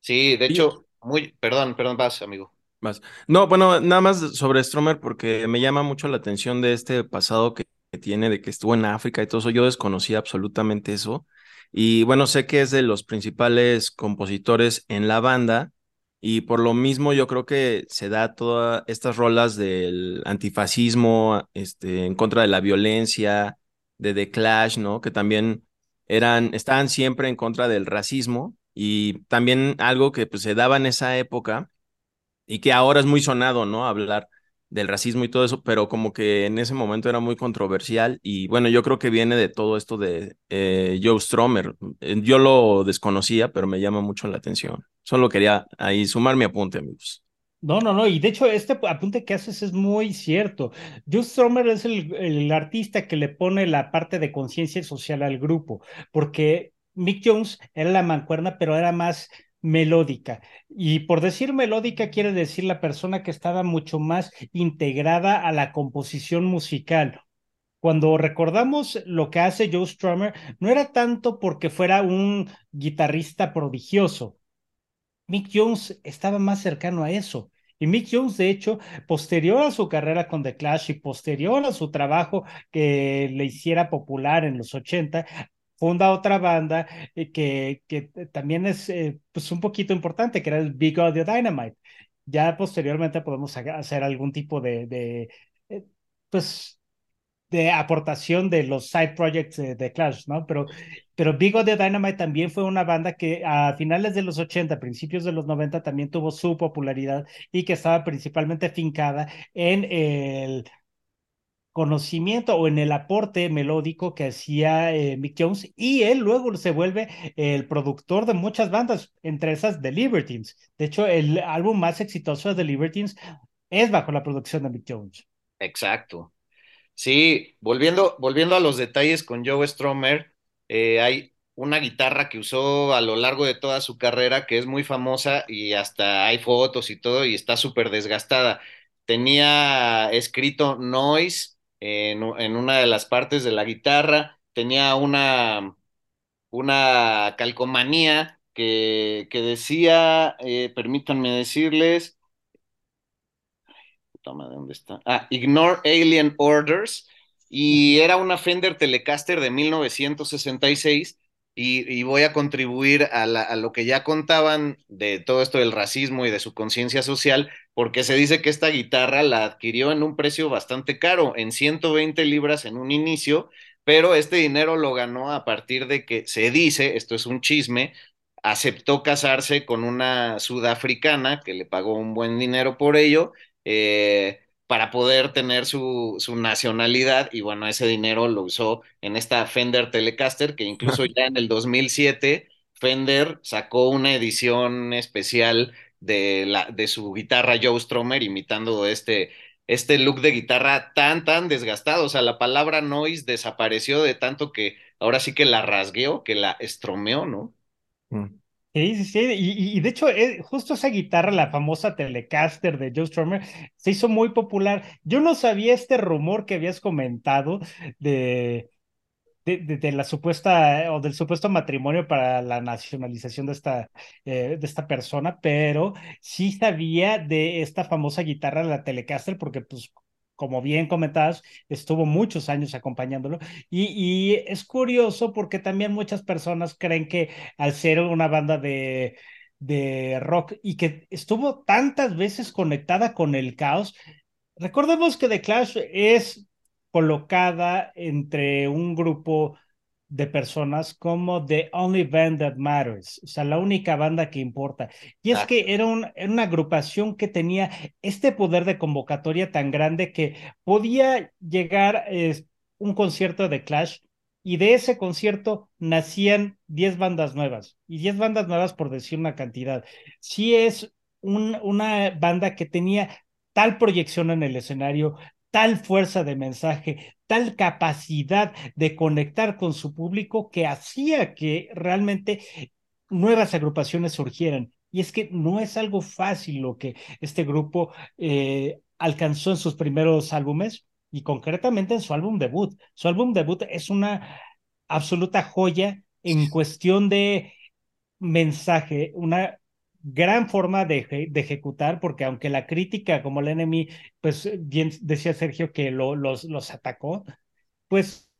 Sí, de hecho, muy, perdón, perdón, vas, amigo. Más. No, bueno, nada más sobre Stromer porque me llama mucho la atención de este pasado que, que tiene, de que estuvo en África y todo eso. Yo desconocía absolutamente eso. Y bueno, sé que es de los principales compositores en la banda y por lo mismo yo creo que se da todas estas rolas del antifascismo, este, en contra de la violencia, de The Clash, ¿no? Que también eran, estaban siempre en contra del racismo y también algo que pues, se daba en esa época y que ahora es muy sonado, ¿no? Hablar del racismo y todo eso, pero como que en ese momento era muy controversial y bueno, yo creo que viene de todo esto de eh, Joe Stromer. Eh, Yo lo desconocía, pero me llama mucho la atención. Solo quería ahí sumar mi apunte, amigos. No, no, no, y de hecho este apunte que haces es muy cierto. Joe Stromer es el, el artista que le pone la parte de conciencia social al grupo, porque Mick Jones era la mancuerna, pero era más melódica. Y por decir melódica quiere decir la persona que estaba mucho más integrada a la composición musical. Cuando recordamos lo que hace Joe Strummer, no era tanto porque fuera un guitarrista prodigioso. Mick Jones estaba más cercano a eso. Y Mick Jones, de hecho, posterior a su carrera con The Clash y posterior a su trabajo que le hiciera popular en los 80, funda otra banda eh, que, también es eh, pues un poquito importante, que era el Big Audio Dynamite. Ya posteriormente podemos hacer algún tipo de, de eh, pues, de aportación de los side projects de, de Clash, ¿no? Pero, pero Big Audio Dynamite también fue una banda que a finales de los 80, principios de los 90 también tuvo su popularidad y que estaba principalmente fincada en el conocimiento o en el aporte melódico que hacía eh, Mick Jones y él luego se vuelve el productor de muchas bandas, entre esas The Libertines. De hecho, el álbum más exitoso de The Libertines es bajo la producción de Mick Jones. Exacto. Sí, volviendo, volviendo a los detalles con Joe Stromer, eh, hay una guitarra que usó a lo largo de toda su carrera que es muy famosa y hasta hay fotos y todo y está súper desgastada. Tenía escrito noise en, una de las partes de la guitarra, tenía una, una calcomanía que, que decía, eh, permítanme decirles, toma, ¿de dónde está? Ah, Ignore Alien Orders, y era una Fender Telecaster de 1966, y, voy a contribuir a, la, a, lo que ya contaban de todo esto del racismo y de su conciencia social, porque se dice que esta guitarra la adquirió en un precio bastante caro, en 120 libras en un inicio, pero este dinero lo ganó a partir de que se dice, esto es un chisme, aceptó casarse con una sudafricana que le pagó un buen dinero por ello, eh, para poder tener su, su, nacionalidad y bueno, ese dinero lo usó en esta Fender Telecaster que incluso ya en el 2007 Fender sacó una edición especial de, la, de su guitarra Joe Stromer imitando este, este look de guitarra tan, tan desgastado. O sea, la palabra noise desapareció de tanto que ahora sí que la rasgueó, que la estromeó, ¿no? Mm. Sí, sí, sí, y, y de hecho, eh, justo esa guitarra, la famosa Telecaster de Joe Strummer, se hizo muy popular. Yo no sabía este rumor que habías comentado de, de, de- la supuesta o del supuesto matrimonio para la nacionalización de esta, eh, de esta persona, pero sí sabía de esta famosa guitarra, la Telecaster, porque pues como bien comentabas, estuvo muchos años acompañándolo. Y, y es curioso porque también muchas personas creen que al ser una banda de, de rock y que estuvo tantas veces conectada con el caos, recordemos que The Clash es colocada entre un grupo de personas como The Only Band That Matters, o sea, la única banda que importa. Y es que era, un, era una agrupación que tenía este poder de convocatoria tan grande que podía llegar eh, un concierto de Clash y de ese concierto nacían 10 bandas nuevas, y 10 bandas nuevas por decir una cantidad. Sí es un, una banda que tenía tal proyección en el escenario, tal fuerza de mensaje, tal capacidad de conectar con su público que hacía que realmente nuevas agrupaciones surgieran. Y es que no es algo fácil lo que este grupo eh, alcanzó en sus primeros álbumes y concretamente en su álbum debut. Su álbum debut es una absoluta joya en cuestión de mensaje, una gran forma de, ejecutar, porque aunque la crítica, como el enemy, pues bien decía Sergio que lo, los, los atacó, pues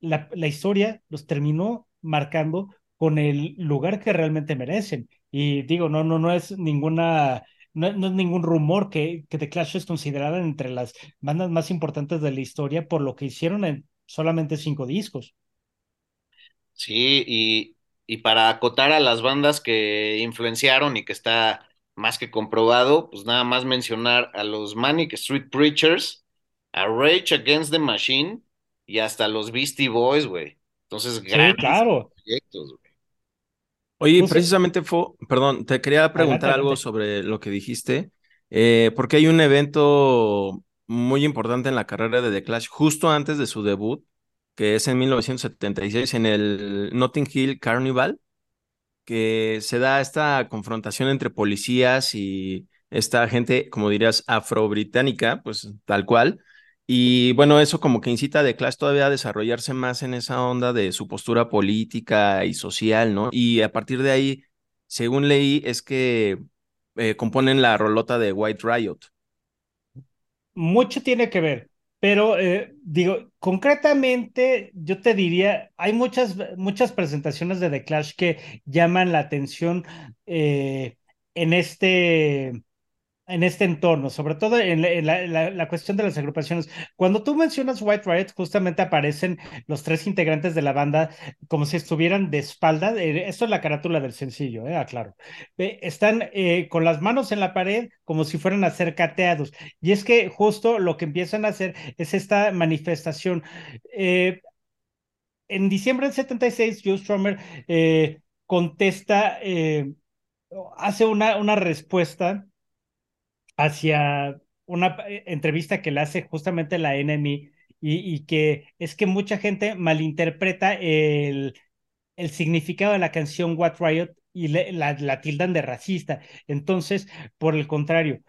la, la historia los terminó marcando con el lugar que realmente merecen. Y digo, no, no, no es ninguna, no, no, es ningún rumor que, que The Clash es considerada entre las bandas más importantes de la historia por lo que hicieron en solamente cinco discos. Sí, y, y para acotar a las bandas que influenciaron y que está más que comprobado, pues nada más mencionar a los Manic Street Preachers, a Rage Against the Machine y hasta los Beastie Boys, güey. Entonces, grandes sí, claro. proyectos, güey. Oye, precisamente fue, perdón, te quería preguntar adelante, algo sobre lo que dijiste, eh, porque hay un evento muy importante en la carrera de The Clash justo antes de su debut, que es en 1976 en el Notting Hill Carnival, que se da esta confrontación entre policías y esta gente, como dirías, afro-británica, pues tal cual. Y bueno, eso como que incita a The todavía a desarrollarse más en esa onda de su postura política y social, ¿no? Y a partir de ahí, según leí, es que eh, componen la rolota de White Riot. Mucho tiene que ver, pero eh, digo, concretamente yo te diría, hay muchas, muchas presentaciones de The Clash que llaman la atención eh, en este en este entorno, sobre todo en, la, en la, la, cuestión de las agrupaciones. Cuando tú mencionas White Riot, justamente aparecen los tres integrantes de la banda como si estuvieran de espalda. Eh, esto es la carátula del sencillo, eh, aclaro. Están eh, con las manos en la pared como si fueran a ser cateados. Y es que justo lo que empiezan a hacer es esta manifestación. Eh, en diciembre del 76, Joe Strummer eh, contesta, eh, hace una, una respuesta hacia una entrevista que le hace justamente la NMI y, y, que es que mucha gente malinterpreta el, el significado de la canción What Riot y le, la, la, tildan de racista. Entonces, por el contrario,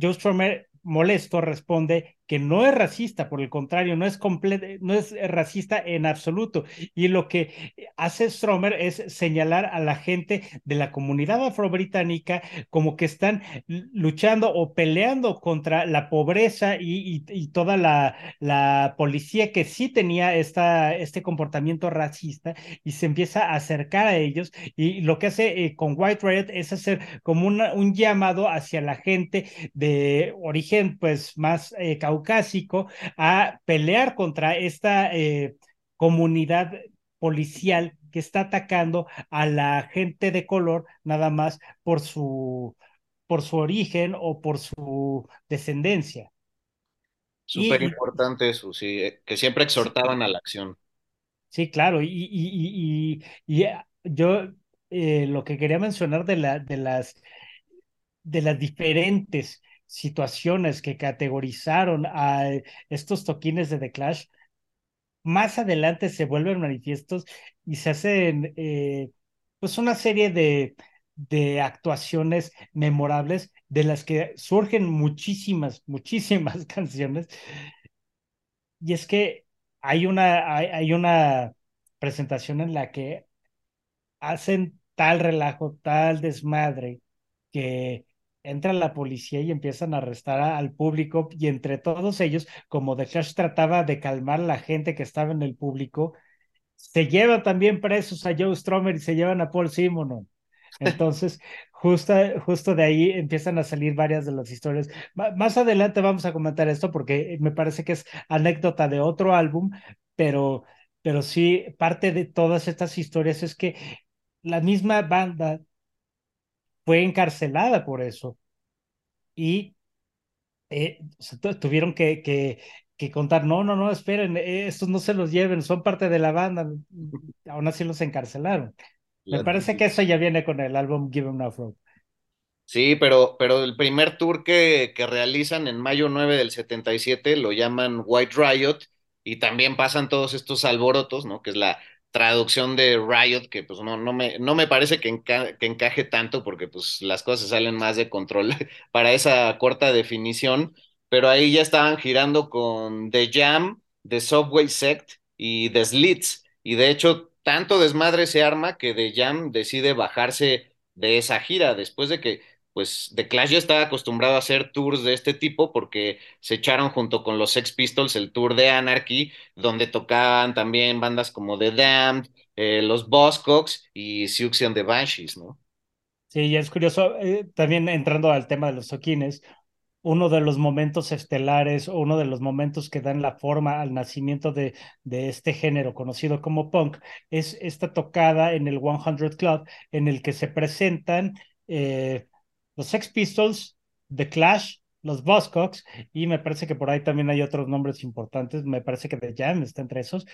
Joe Stromer molesto responde que no es racista, por el contrario, no es, no es racista en absoluto. Y lo que hace Stromer es señalar a la gente de la comunidad afrobritánica como que están luchando o peleando contra la pobreza y, y, toda la, la, policía que sí tenía esta, este comportamiento racista y se empieza a acercar a ellos. Y lo que hace eh, con White Riot es hacer como una, un llamado hacia la gente de origen pues más eh, caucásico a pelear contra esta eh, comunidad policial que está atacando a la gente de color nada más por su por su origen o por su descendencia. Súper importante eso, sí, eh, que siempre exhortaban a la acción. Sí, claro, y, y, y, y yo eh, lo que quería mencionar de, la, de, las, de las diferentes situaciones que categorizaron a estos toquines de The Clash, más adelante se vuelven manifiestos y se hacen eh, pues una serie de, de actuaciones memorables de las que surgen muchísimas, muchísimas canciones. Y es que hay una, hay, hay una presentación en la que hacen tal relajo, tal desmadre, que entra la policía y empiezan a arrestar al público y entre todos ellos, como The Clash trataba de calmar a la gente que estaba en el público, se llevan también presos a Joe Stromer y se llevan a Paul Simonon. Entonces, justo, justo de ahí empiezan a salir varias de las historias. más adelante vamos a comentar esto porque me parece que es anécdota de otro álbum, pero, pero sí, parte de todas estas historias es que la misma banda fue encarcelada por eso. Y eh, tuvieron que, que, que, contar, no, no, no, esperen, eh, estos no se los lleven, son parte de la banda, aún así los encarcelaron. Me parece que eso ya viene con el álbum Give Em Rope. Sí, pero, pero el primer tour que, que realizan en mayo 9 del 77 lo llaman White Riot y también pasan todos estos alborotos, ¿no? Que es la traducción de Riot, que pues no, no, me, no me parece que, que encaje tanto porque pues las cosas salen más de control para esa corta definición, pero ahí ya estaban girando con The Jam, The Subway Sect y The Slits, y de hecho tanto desmadre se arma que The Jam decide bajarse de esa gira después de que pues The Clash ya estaba acostumbrado a hacer tours de este tipo porque se echaron junto con los Sex Pistols el tour de Anarchy, donde tocaban también bandas como The Damned, eh, los Buzzcocks y Siouxsie the Banshees, ¿no? Sí, y es curioso, eh, también entrando al tema de los toquines, uno de los momentos estelares, uno de los momentos que dan la forma al nacimiento de, de este género conocido como punk, es esta tocada en el 100 Club, en el que se presentan eh, los Sex Pistols, The Clash, los Buzzcocks, y me parece que por ahí también hay otros nombres importantes, me parece que The Jam está entre esos,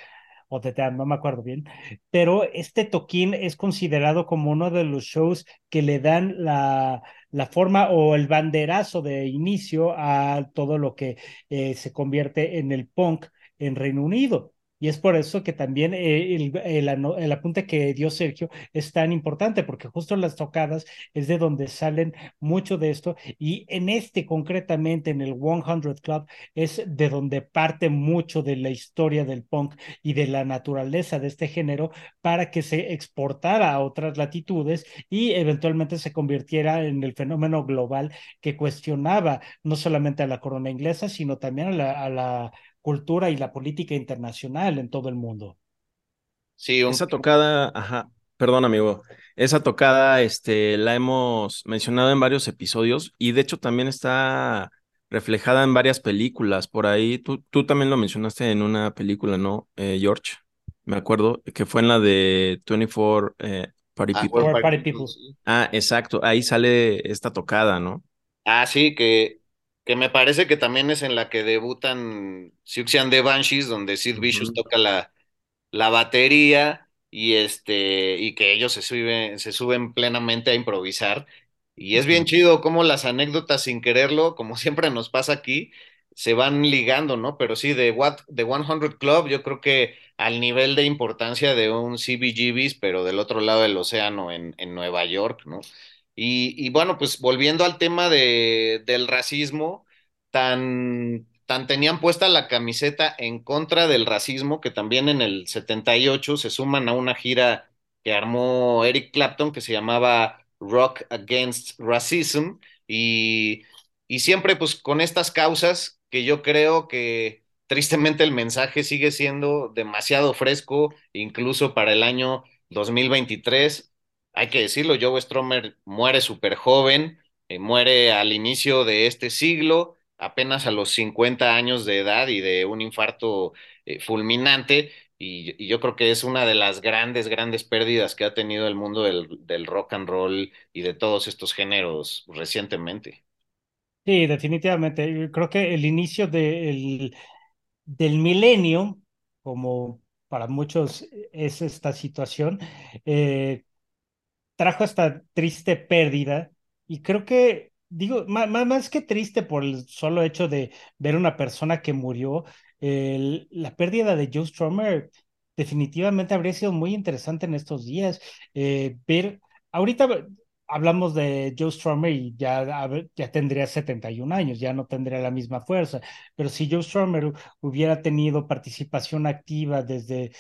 o The Jam, no me acuerdo bien, pero este toquín es considerado como uno de los shows que le dan la, la forma o el banderazo de inicio a todo lo que eh, se convierte en el punk en Reino Unido. Y es por eso que también eh, el, el, apunte que dio Sergio es tan importante, porque justo las tocadas es de donde salen mucho de esto. Y en este concretamente, en el 100 Club, es de donde parte mucho de la historia del punk y de la naturaleza de este género para que se exportara a otras latitudes y eventualmente se convirtiera en el fenómeno global que cuestionaba no solamente a la corona inglesa, sino también a la, a la cultura y la política internacional en todo el mundo. Sí, esa tocada, ajá, perdón amigo, esa tocada este, la hemos mencionado en varios episodios y de hecho también está reflejada en varias películas. Por ahí, tú, tú también lo mencionaste en una película, ¿no, eh, George? Me acuerdo que fue en la de 24 eh, Party, ah, People. Party People. Ah, exacto, ahí sale esta tocada, ¿no? Ah, sí, que que me parece que también es en la que debutan Siouxsie and the Banshees, donde Sid Vicious toca la, la batería y este y que ellos se suben, se suben plenamente a improvisar. Y es bien chido cómo las anécdotas sin quererlo, como siempre nos pasa aquí, se van ligando, ¿no? Pero sí, de What, The 100 Club, yo creo que al nivel de importancia de un CBGBs, pero del otro lado del océano en, en Nueva York, ¿no? Y, bueno, pues volviendo al tema de, del racismo, tan, tan tenían puesta la camiseta en contra del racismo que también en el 78 se suman a una gira que armó Eric Clapton que se llamaba Rock Against Racism. Y, y siempre pues con estas causas que yo creo que tristemente el mensaje sigue siendo demasiado fresco, incluso para el año 2023 hay que decirlo, Joe Stromer muere súper joven, eh, muere al inicio de este siglo, apenas a los 50 años de edad y de un infarto eh, fulminante. Y, yo creo que es una de las grandes, grandes pérdidas que ha tenido el mundo del, rock and roll y de todos estos géneros recientemente. Sí, definitivamente. Creo que el inicio del milenio, como para muchos es esta situación, eh, trajo esta triste pérdida. Y creo que, digo, más, más que triste por el solo hecho de ver una persona que murió, la pérdida de Joe Stromer definitivamente habría sido muy interesante en estos días eh, ver, ahorita hablamos de Joe Strummer y ya, ya tendría 71 años, ya no tendría la misma fuerza, pero si Joe Strummer hubiera tenido participación activa desde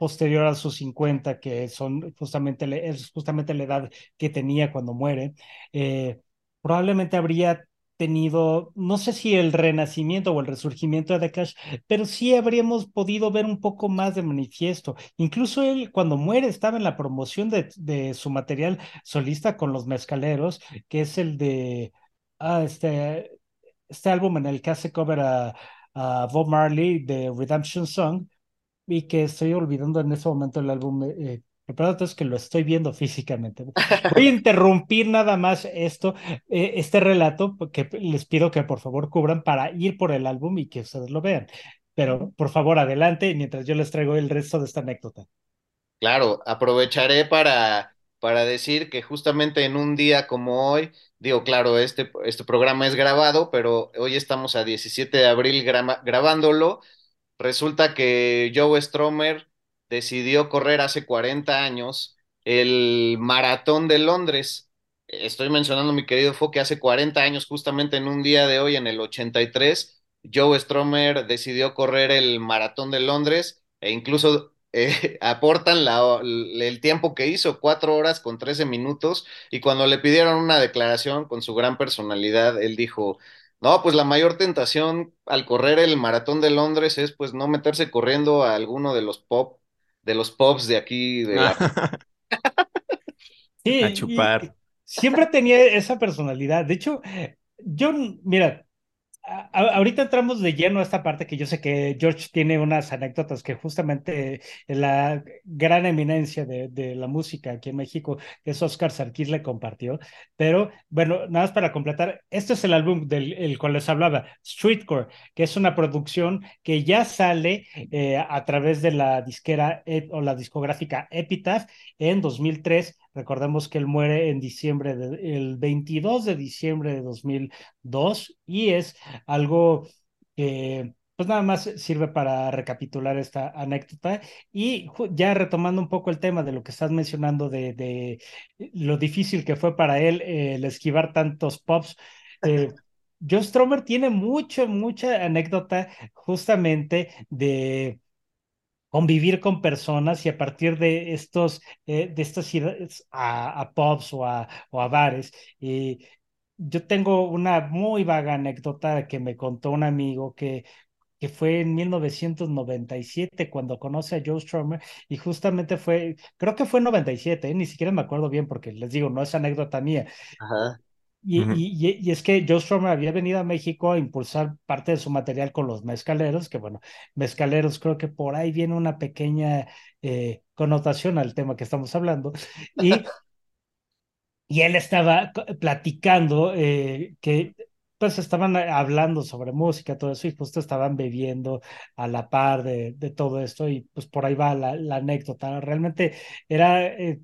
posterior a sus 50, que son justamente, es justamente la edad que tenía cuando muere, eh, probablemente habría tenido, no sé si el renacimiento o el resurgimiento de Cash, pero sí habríamos podido ver un poco más de manifiesto. Incluso él, cuando muere, estaba en la promoción de, de su material solista con los mezcaleros, que es el de ah, este, este álbum en el que hace cover a, a Bob Marley de Redemption Song, y que estoy olvidando en ese momento el álbum. Eh, es que lo estoy viendo físicamente. Voy a interrumpir nada más esto, eh, este relato, que les pido que por favor cubran para ir por el álbum y que ustedes lo vean. Pero por favor, adelante mientras yo les traigo el resto de esta anécdota. Claro, aprovecharé para, para decir que justamente en un día como hoy, digo, claro, este, este programa es grabado, pero hoy estamos a 17 de abril grabándolo Resulta que Joe Stromer decidió correr hace 40 años el maratón de Londres. Estoy mencionando, mi querido Fo, que hace 40 años, justamente en un día de hoy, en el 83, Joe Stromer decidió correr el maratón de Londres e incluso eh, aportan la, el tiempo que hizo, cuatro horas con 13 minutos, y cuando le pidieron una declaración con su gran personalidad, él dijo, no, pues la mayor tentación al correr el maratón de Londres es pues no meterse corriendo a alguno de los pop, de los pops de aquí de la... sí, a chupar. Siempre tenía esa personalidad. De hecho, yo, mira, ahorita entramos de lleno a esta parte que yo sé que George tiene unas anécdotas que justamente la gran eminencia de, la música aquí en México, es Oscar Sarkis, le compartió. Pero bueno, nada más para completar, este es el álbum del cual les hablaba, Streetcore, que es una producción que ya sale eh, a través de la disquera o la discográfica Epitaph en 2003 Recordemos que él muere en diciembre, el 22 de diciembre de 2002 y es algo que pues nada más sirve para recapitular esta anécdota y ya retomando un poco el tema de lo que estás mencionando de, de lo difícil que fue para él el esquivar tantos pops. Eh, Joe Stromer tiene mucha, mucha anécdota justamente de convivir con personas y a partir de estos, eh, de estas idas a, a, pubs o a, o a bares, y yo tengo una muy vaga anécdota que me contó un amigo que que fue en 1997 cuando conoce a Joe Stromer y justamente fue, creo que fue en 97, ¿eh? ni siquiera me acuerdo bien porque les digo, no es anécdota mía. Ajá. Y, y, es que Joe Strummer había venido a México a impulsar parte de su material con los mezcaleros, que bueno, mezcaleros creo que por ahí viene una pequeña eh, connotación al tema que estamos hablando. Y, y él estaba platicando eh, que pues estaban hablando sobre música, todo eso, y justo estaban bebiendo a la par de, de todo esto, y pues por ahí va la, la anécdota. Realmente era eh,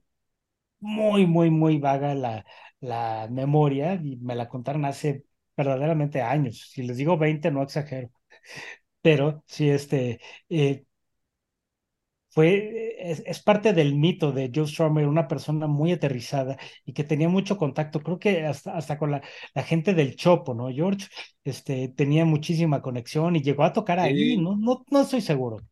muy, muy, muy vaga la, la memoria y me la contaron hace verdaderamente años. Si les digo 20, no exagero. Pero sí, este, eh, fue, es, parte del mito de Joe Strummer, una persona muy aterrizada y que tenía mucho contacto, creo que hasta, hasta con la, la, gente del Chopo, ¿no? George este, tenía muchísima conexión y llegó a tocar ahí, no, no, no estoy seguro.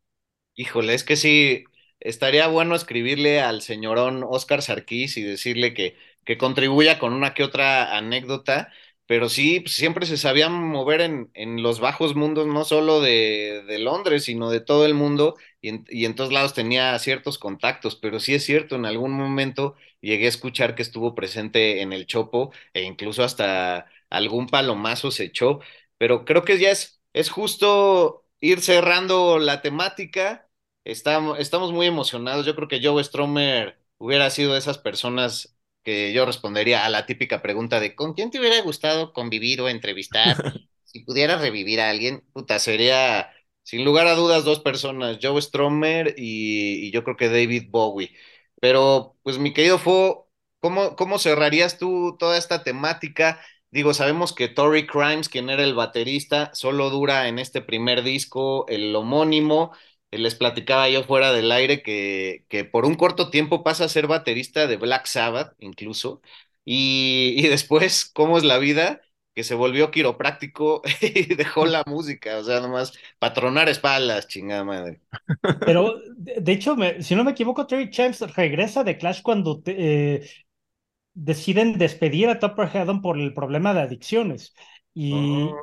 Híjole, es que sí, estaría bueno escribirle al señorón Oscar Sarkis y decirle que que contribuya con una que otra anécdota, pero sí, pues, siempre se sabía mover en, en, los bajos mundos, no solo de, de Londres, sino de todo el mundo, y en, y en, todos lados tenía ciertos contactos, pero sí es cierto, en algún momento llegué a escuchar que estuvo presente en el Chopo, e incluso hasta algún palomazo se echó, pero creo que ya es, es justo ir cerrando la temática, estamos, estamos muy emocionados, yo creo que Joe Stromer hubiera sido de esas personas que yo respondería a la típica pregunta de ¿con quién te hubiera gustado convivir o entrevistar? si pudieras revivir a alguien, puta, sería sin lugar a dudas dos personas, Joe Stromer y, yo creo que David Bowie. Pero, pues mi querido Fo, ¿cómo, ¿cómo cerrarías tú toda esta temática? Digo, sabemos que Tory Crimes, quien era el baterista, solo dura en este primer disco el homónimo. Les platicaba yo fuera del aire que, que por un corto tiempo pasa a ser baterista de Black Sabbath, incluso, y, y después, ¿cómo es la vida? Que se volvió quiropráctico y dejó la música, o sea, nomás patronar espaldas, chingada madre. Pero, de, hecho, me- si no me equivoco, Terry Chimes regresa de Clash cuando te- eh, deciden despedir a Topper Headon por el problema de adicciones. Y,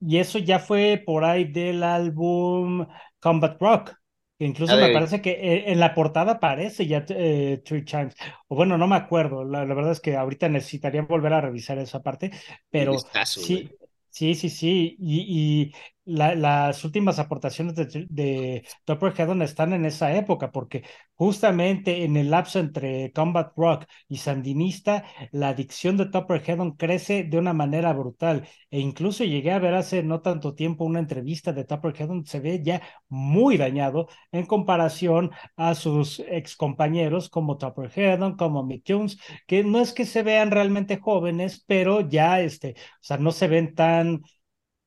y eso ya fue por ahí del álbum Combat Rock, que incluso me parece que eh, en la portada aparece ya eh, Three Chimes. O bueno, no me acuerdo, la, la verdad es que ahorita necesitaría volver a revisar esa parte, pero sí, sí, sí, sí. Y, y la- las últimas aportaciones de, de Topper Headon están en esa época, porque justamente en el lapso entre Combat Rock y Sandinista, la adicción de Topper Headon crece de una manera brutal. E incluso llegué a ver hace no tanto tiempo una entrevista de Topper Headon, se ve ya muy dañado en comparación a sus ex compañeros como Topper Headon, como Mick Jones, que no es que se vean realmente jóvenes, pero ya este, o sea, no se ven tan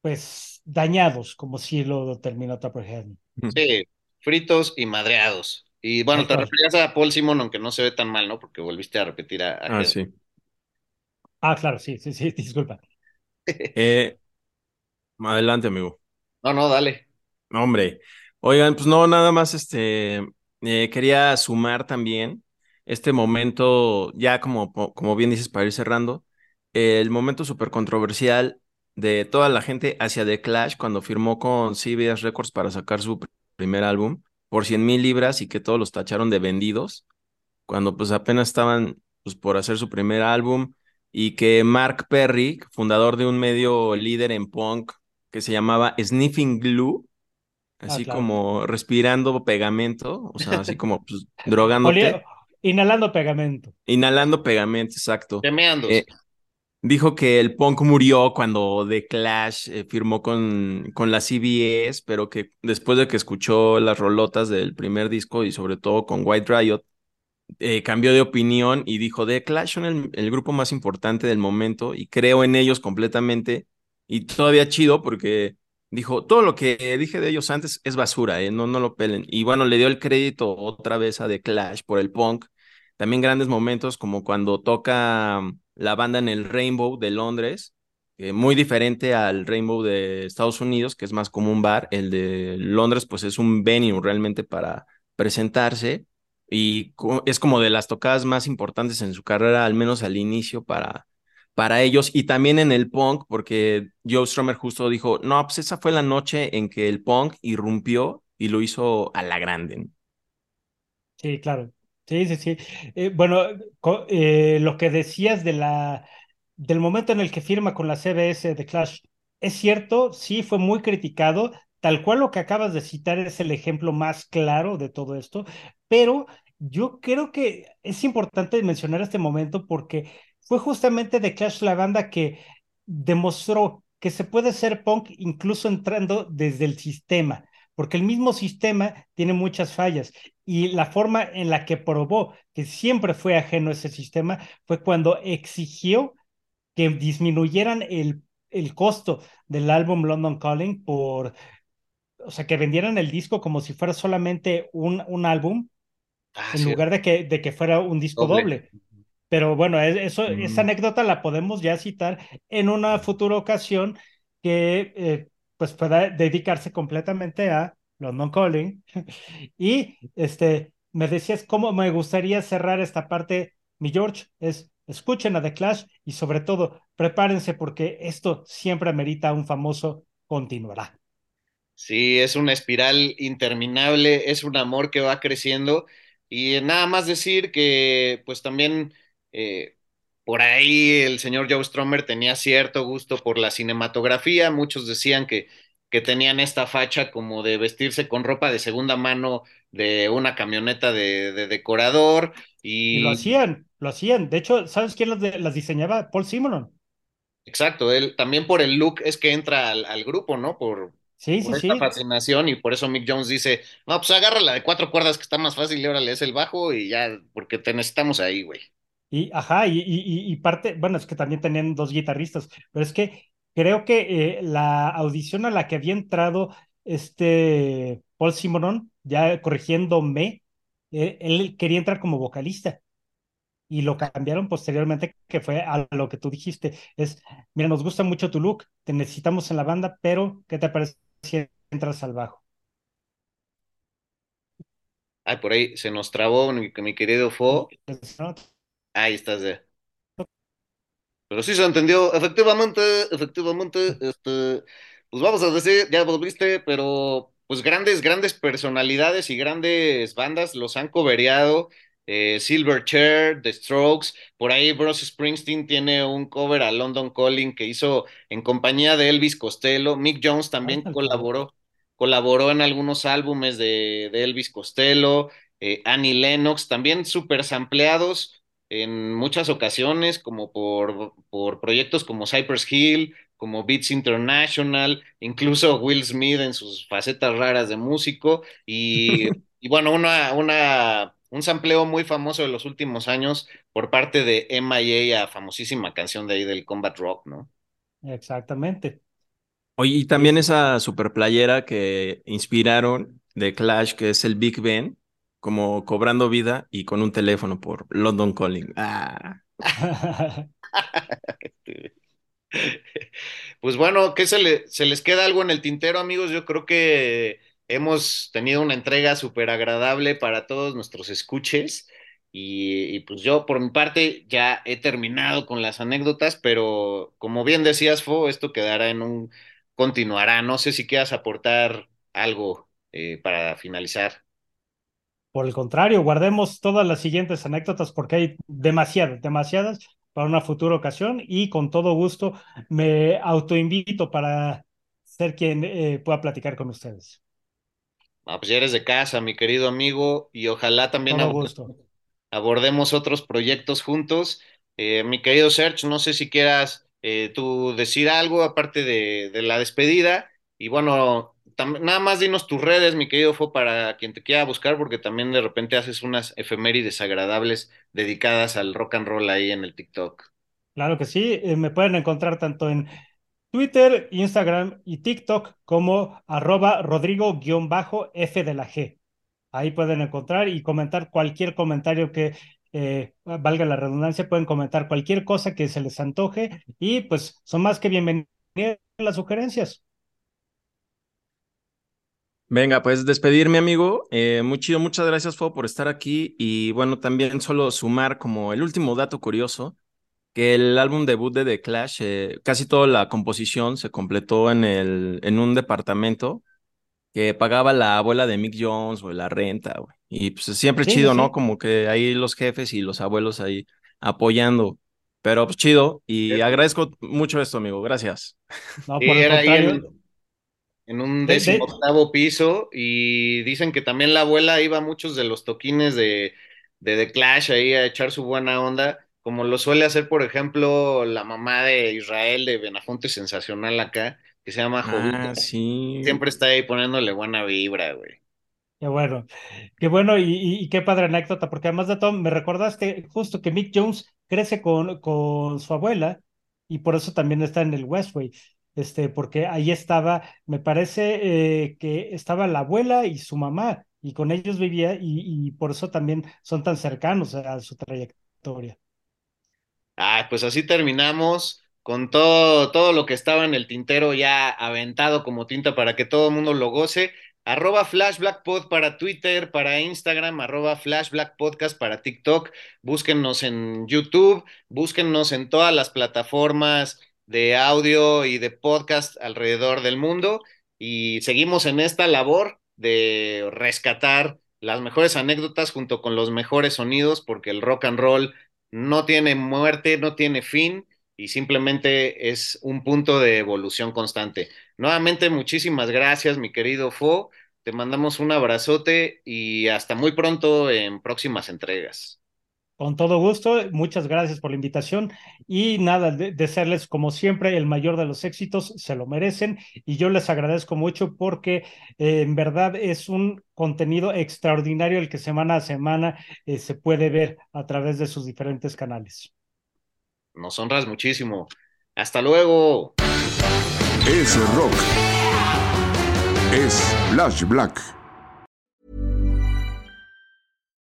pues dañados como si lo terminó Topper Headon. Sí, fritos y madreados. Y bueno, te cual. referías a Paul Simon, aunque no se ve tan mal, ¿no? Porque volviste a repetir a, a Ah, sí. Ah, claro, sí, sí, sí, disculpa. Eh, adelante, amigo. No, no, dale. Hombre, oigan, pues no, nada más, este, eh, quería sumar también este momento, ya como, como bien dices, para ir cerrando, el momento súper controversial de toda la gente hacia The Clash cuando firmó con CBS Records para sacar su pr- primer álbum por 100 mil libras y que todos los tacharon de vendidos, cuando pues apenas estaban pues, por hacer su primer álbum y que Mark Perry, fundador de un medio líder en punk que se llamaba Sniffing Glue, así Ah, claro. como respirando pegamento, o sea, así como pues, drogándote, Olía- inhalando pegamento. inhalando pegamento, exacto. Temeándose. Eh, dijo que el punk murió cuando The Clash eh, firmó con, con la CBS, pero que después de que escuchó las rolotas del primer disco y sobre todo con White Riot, eh, cambió de opinión y dijo, The Clash son el, el grupo más importante del momento y creo en ellos completamente. Y todavía chido porque dijo, todo lo que dije de ellos antes es basura, eh, no, no lo pelen. Y bueno, le dio el crédito otra vez a The Clash por el punk. También grandes momentos como cuando toca mm, la banda en el Rainbow de Londres, muy diferente al Rainbow de Estados Unidos, que es más como un bar. El de Londres, pues es un venue realmente para presentarse y es como de las tocadas más importantes en su carrera, al menos al inicio para, para ellos y también en el punk, porque Joe Strummer justo dijo, no, pues esa fue la noche en que el punk irrumpió y lo hizo a la grande. Sí, claro. Sí, sí, sí. Eh, bueno, eh, lo que decías de la, del momento en el que firma con la CBS de Clash, es cierto, sí, fue muy criticado. Tal cual lo que acabas de citar es el ejemplo más claro de todo esto, pero yo creo que es importante mencionar este momento porque fue justamente The Clash la banda que demostró que se puede ser punk incluso entrando desde el sistema, porque el mismo sistema tiene muchas fallas y la forma en la que probó que siempre fue ajeno a ese sistema fue cuando exigió que disminuyeran el, el costo del álbum London Calling por, o sea, que vendieran el disco como si fuera solamente un, un álbum Ah, en sí. lugar de que, de que fuera un disco Doble. doble. Pero bueno, eso, Mm. esa anécdota la podemos ya citar en una futura ocasión que eh, pues pueda dedicarse completamente a London Calling. Y este, me decías cómo me gustaría cerrar esta parte, mi George, es escuchen a The Clash y sobre todo prepárense porque esto siempre amerita un famoso continuará. Sí, es una espiral interminable, es un amor que va creciendo y nada más decir que pues también eh, por ahí el señor Joe Strummer tenía cierto gusto por la cinematografía, muchos decían que, que tenían esta facha como de vestirse con ropa de segunda mano de una camioneta de, de decorador Y lo hacían, lo hacían. De hecho, ¿sabes quién las, de- las diseñaba? Paul Simonon. exacto, él también por el look es que entra al, al grupo, ¿no? Por, Sí, sí, esta sí. fascinación y por eso Mick Jones dice, no, pues agarra la de cuatro cuerdas que está más fácil y órale, es el bajo y ya, porque te necesitamos ahí, güey. Y, ajá, y, y- y parte, bueno, es que también tenían dos guitarristas, pero es que creo que eh, la audición a la que había entrado este Paul Simonon, ya corrigiéndome, eh, él quería entrar como vocalista y lo cambiaron posteriormente, que fue a lo que tú dijiste, es, mira, nos gusta mucho tu look, te necesitamos en la banda, pero ¿qué te parece si entras al bajo? Ay, por ahí se nos trabó mi, mi querido Fo. Ahí estás ya. Pero sí se entendió, efectivamente, efectivamente, este, pues vamos a decir, ya volviste, pero pues grandes, grandes personalidades y grandes bandas los han cobereado. Eh, Silverchair, The Strokes, por ahí Bruce Springsteen tiene un cover a London Calling que hizo en compañía de Elvis Costello. Mick Jones también colaboró, colaboró en algunos álbumes de, de Elvis Costello. Eh, Annie Lennox, también super sampleados en muchas ocasiones, como por, por proyectos como Cypress Hill, como Beats International, incluso Will Smith en sus facetas raras de músico, y, y bueno, una, una, un sampleo muy famoso de los últimos años por parte de MIA, a famosísima canción de ahí del Combat Rock, ¿no? Exactamente. Oye, y también esa super playera que inspiraron de Clash, que es el Big Ben, como cobrando vida y con un teléfono por London Calling. Ah. Pues bueno, ¿qué se, le, se les queda algo en el tintero, amigos? Yo creo que hemos tenido una entrega súper agradable para todos nuestros escuches. Y, y, pues yo, por mi parte, ya he terminado con las anécdotas, pero como bien decías, Fo, esto quedará en un continuará. No sé si quieras aportar algo eh, para finalizar. Por el contrario, guardemos todas las siguientes anécdotas porque hay demasiadas, demasiadas para una futura ocasión y con todo gusto me autoinvito para ser quien eh, pueda platicar con ustedes. Ah, pues ya eres de casa, mi querido amigo, y ojalá también abordemos otros proyectos juntos. Eh, mi querido Serge, no sé si quieras eh, tú decir algo aparte de, de la despedida. Y bueno, nada más dinos tus redes, mi querido Fo, para quien te quiera buscar, porque también de repente haces unas efemérides agradables dedicadas al rock and roll ahí en el TikTok. Claro que sí, eh, me pueden encontrar tanto en Twitter, Instagram y TikTok como arroba Rodrigo-F de la G. Ahí pueden encontrar y comentar cualquier comentario que eh, valga la redundancia, pueden comentar cualquier cosa que se les antoje y pues son más que bienvenidas las sugerencias. Venga, pues despedirme, amigo. Eh, muy chido, muchas gracias, Fo, por estar aquí. Y bueno, también solo sumar como el último dato curioso, que el álbum debut de The Clash, eh, casi toda la composición se completó en, el, en un departamento que pagaba la abuela de Mick Jones o la renta, güey. Y pues siempre chido, ¿no? Como que ahí los jefes y los abuelos ahí apoyando. Pero pues chido y agradezco mucho esto, amigo. Gracias. No, por el en un décimo octavo piso y dicen que también la abuela iba a muchos de los toquines de, de The Clash ahí a echar su buena onda, como lo suele hacer, por ejemplo, la mamá de Israel de Benafonte Sensacional acá, que se llama Jovita. Ah, sí. Siempre está ahí poniéndole buena vibra, güey. Qué bueno, qué bueno y, y, qué padre anécdota, porque además de todo me recordaste justo que Mick Jones crece con, con su abuela y por eso también está en el Westway este, porque ahí estaba, me parece eh, que estaba la abuela y su mamá, y con ellos vivía, y, por eso también son tan cercanos a su trayectoria. Ah, pues así terminamos con todo, todo lo que estaba en el tintero ya aventado como tinta para que todo el mundo lo goce. Arroba FlashBlackPod para Twitter, para Instagram, arroba FlashBlackPodcast para TikTok. Búsquennos en YouTube, búsquennos en todas las plataformas de audio y de podcast alrededor del mundo y seguimos en esta labor de rescatar las mejores anécdotas junto con los mejores sonidos porque el rock and roll no tiene muerte, no tiene fin y simplemente es un punto de evolución constante. Nuevamente, muchísimas gracias, mi querido Fo. Te mandamos un abrazote y hasta muy pronto en próximas entregas. Con todo gusto, muchas gracias por la invitación y nada, de, desearles como siempre el mayor de los éxitos, se lo merecen y yo les agradezco mucho porque eh, en verdad es un contenido extraordinario el que semana a semana eh, se puede ver a través de sus diferentes canales. Nos honras muchísimo. Hasta luego. Es rock. es Flash Black.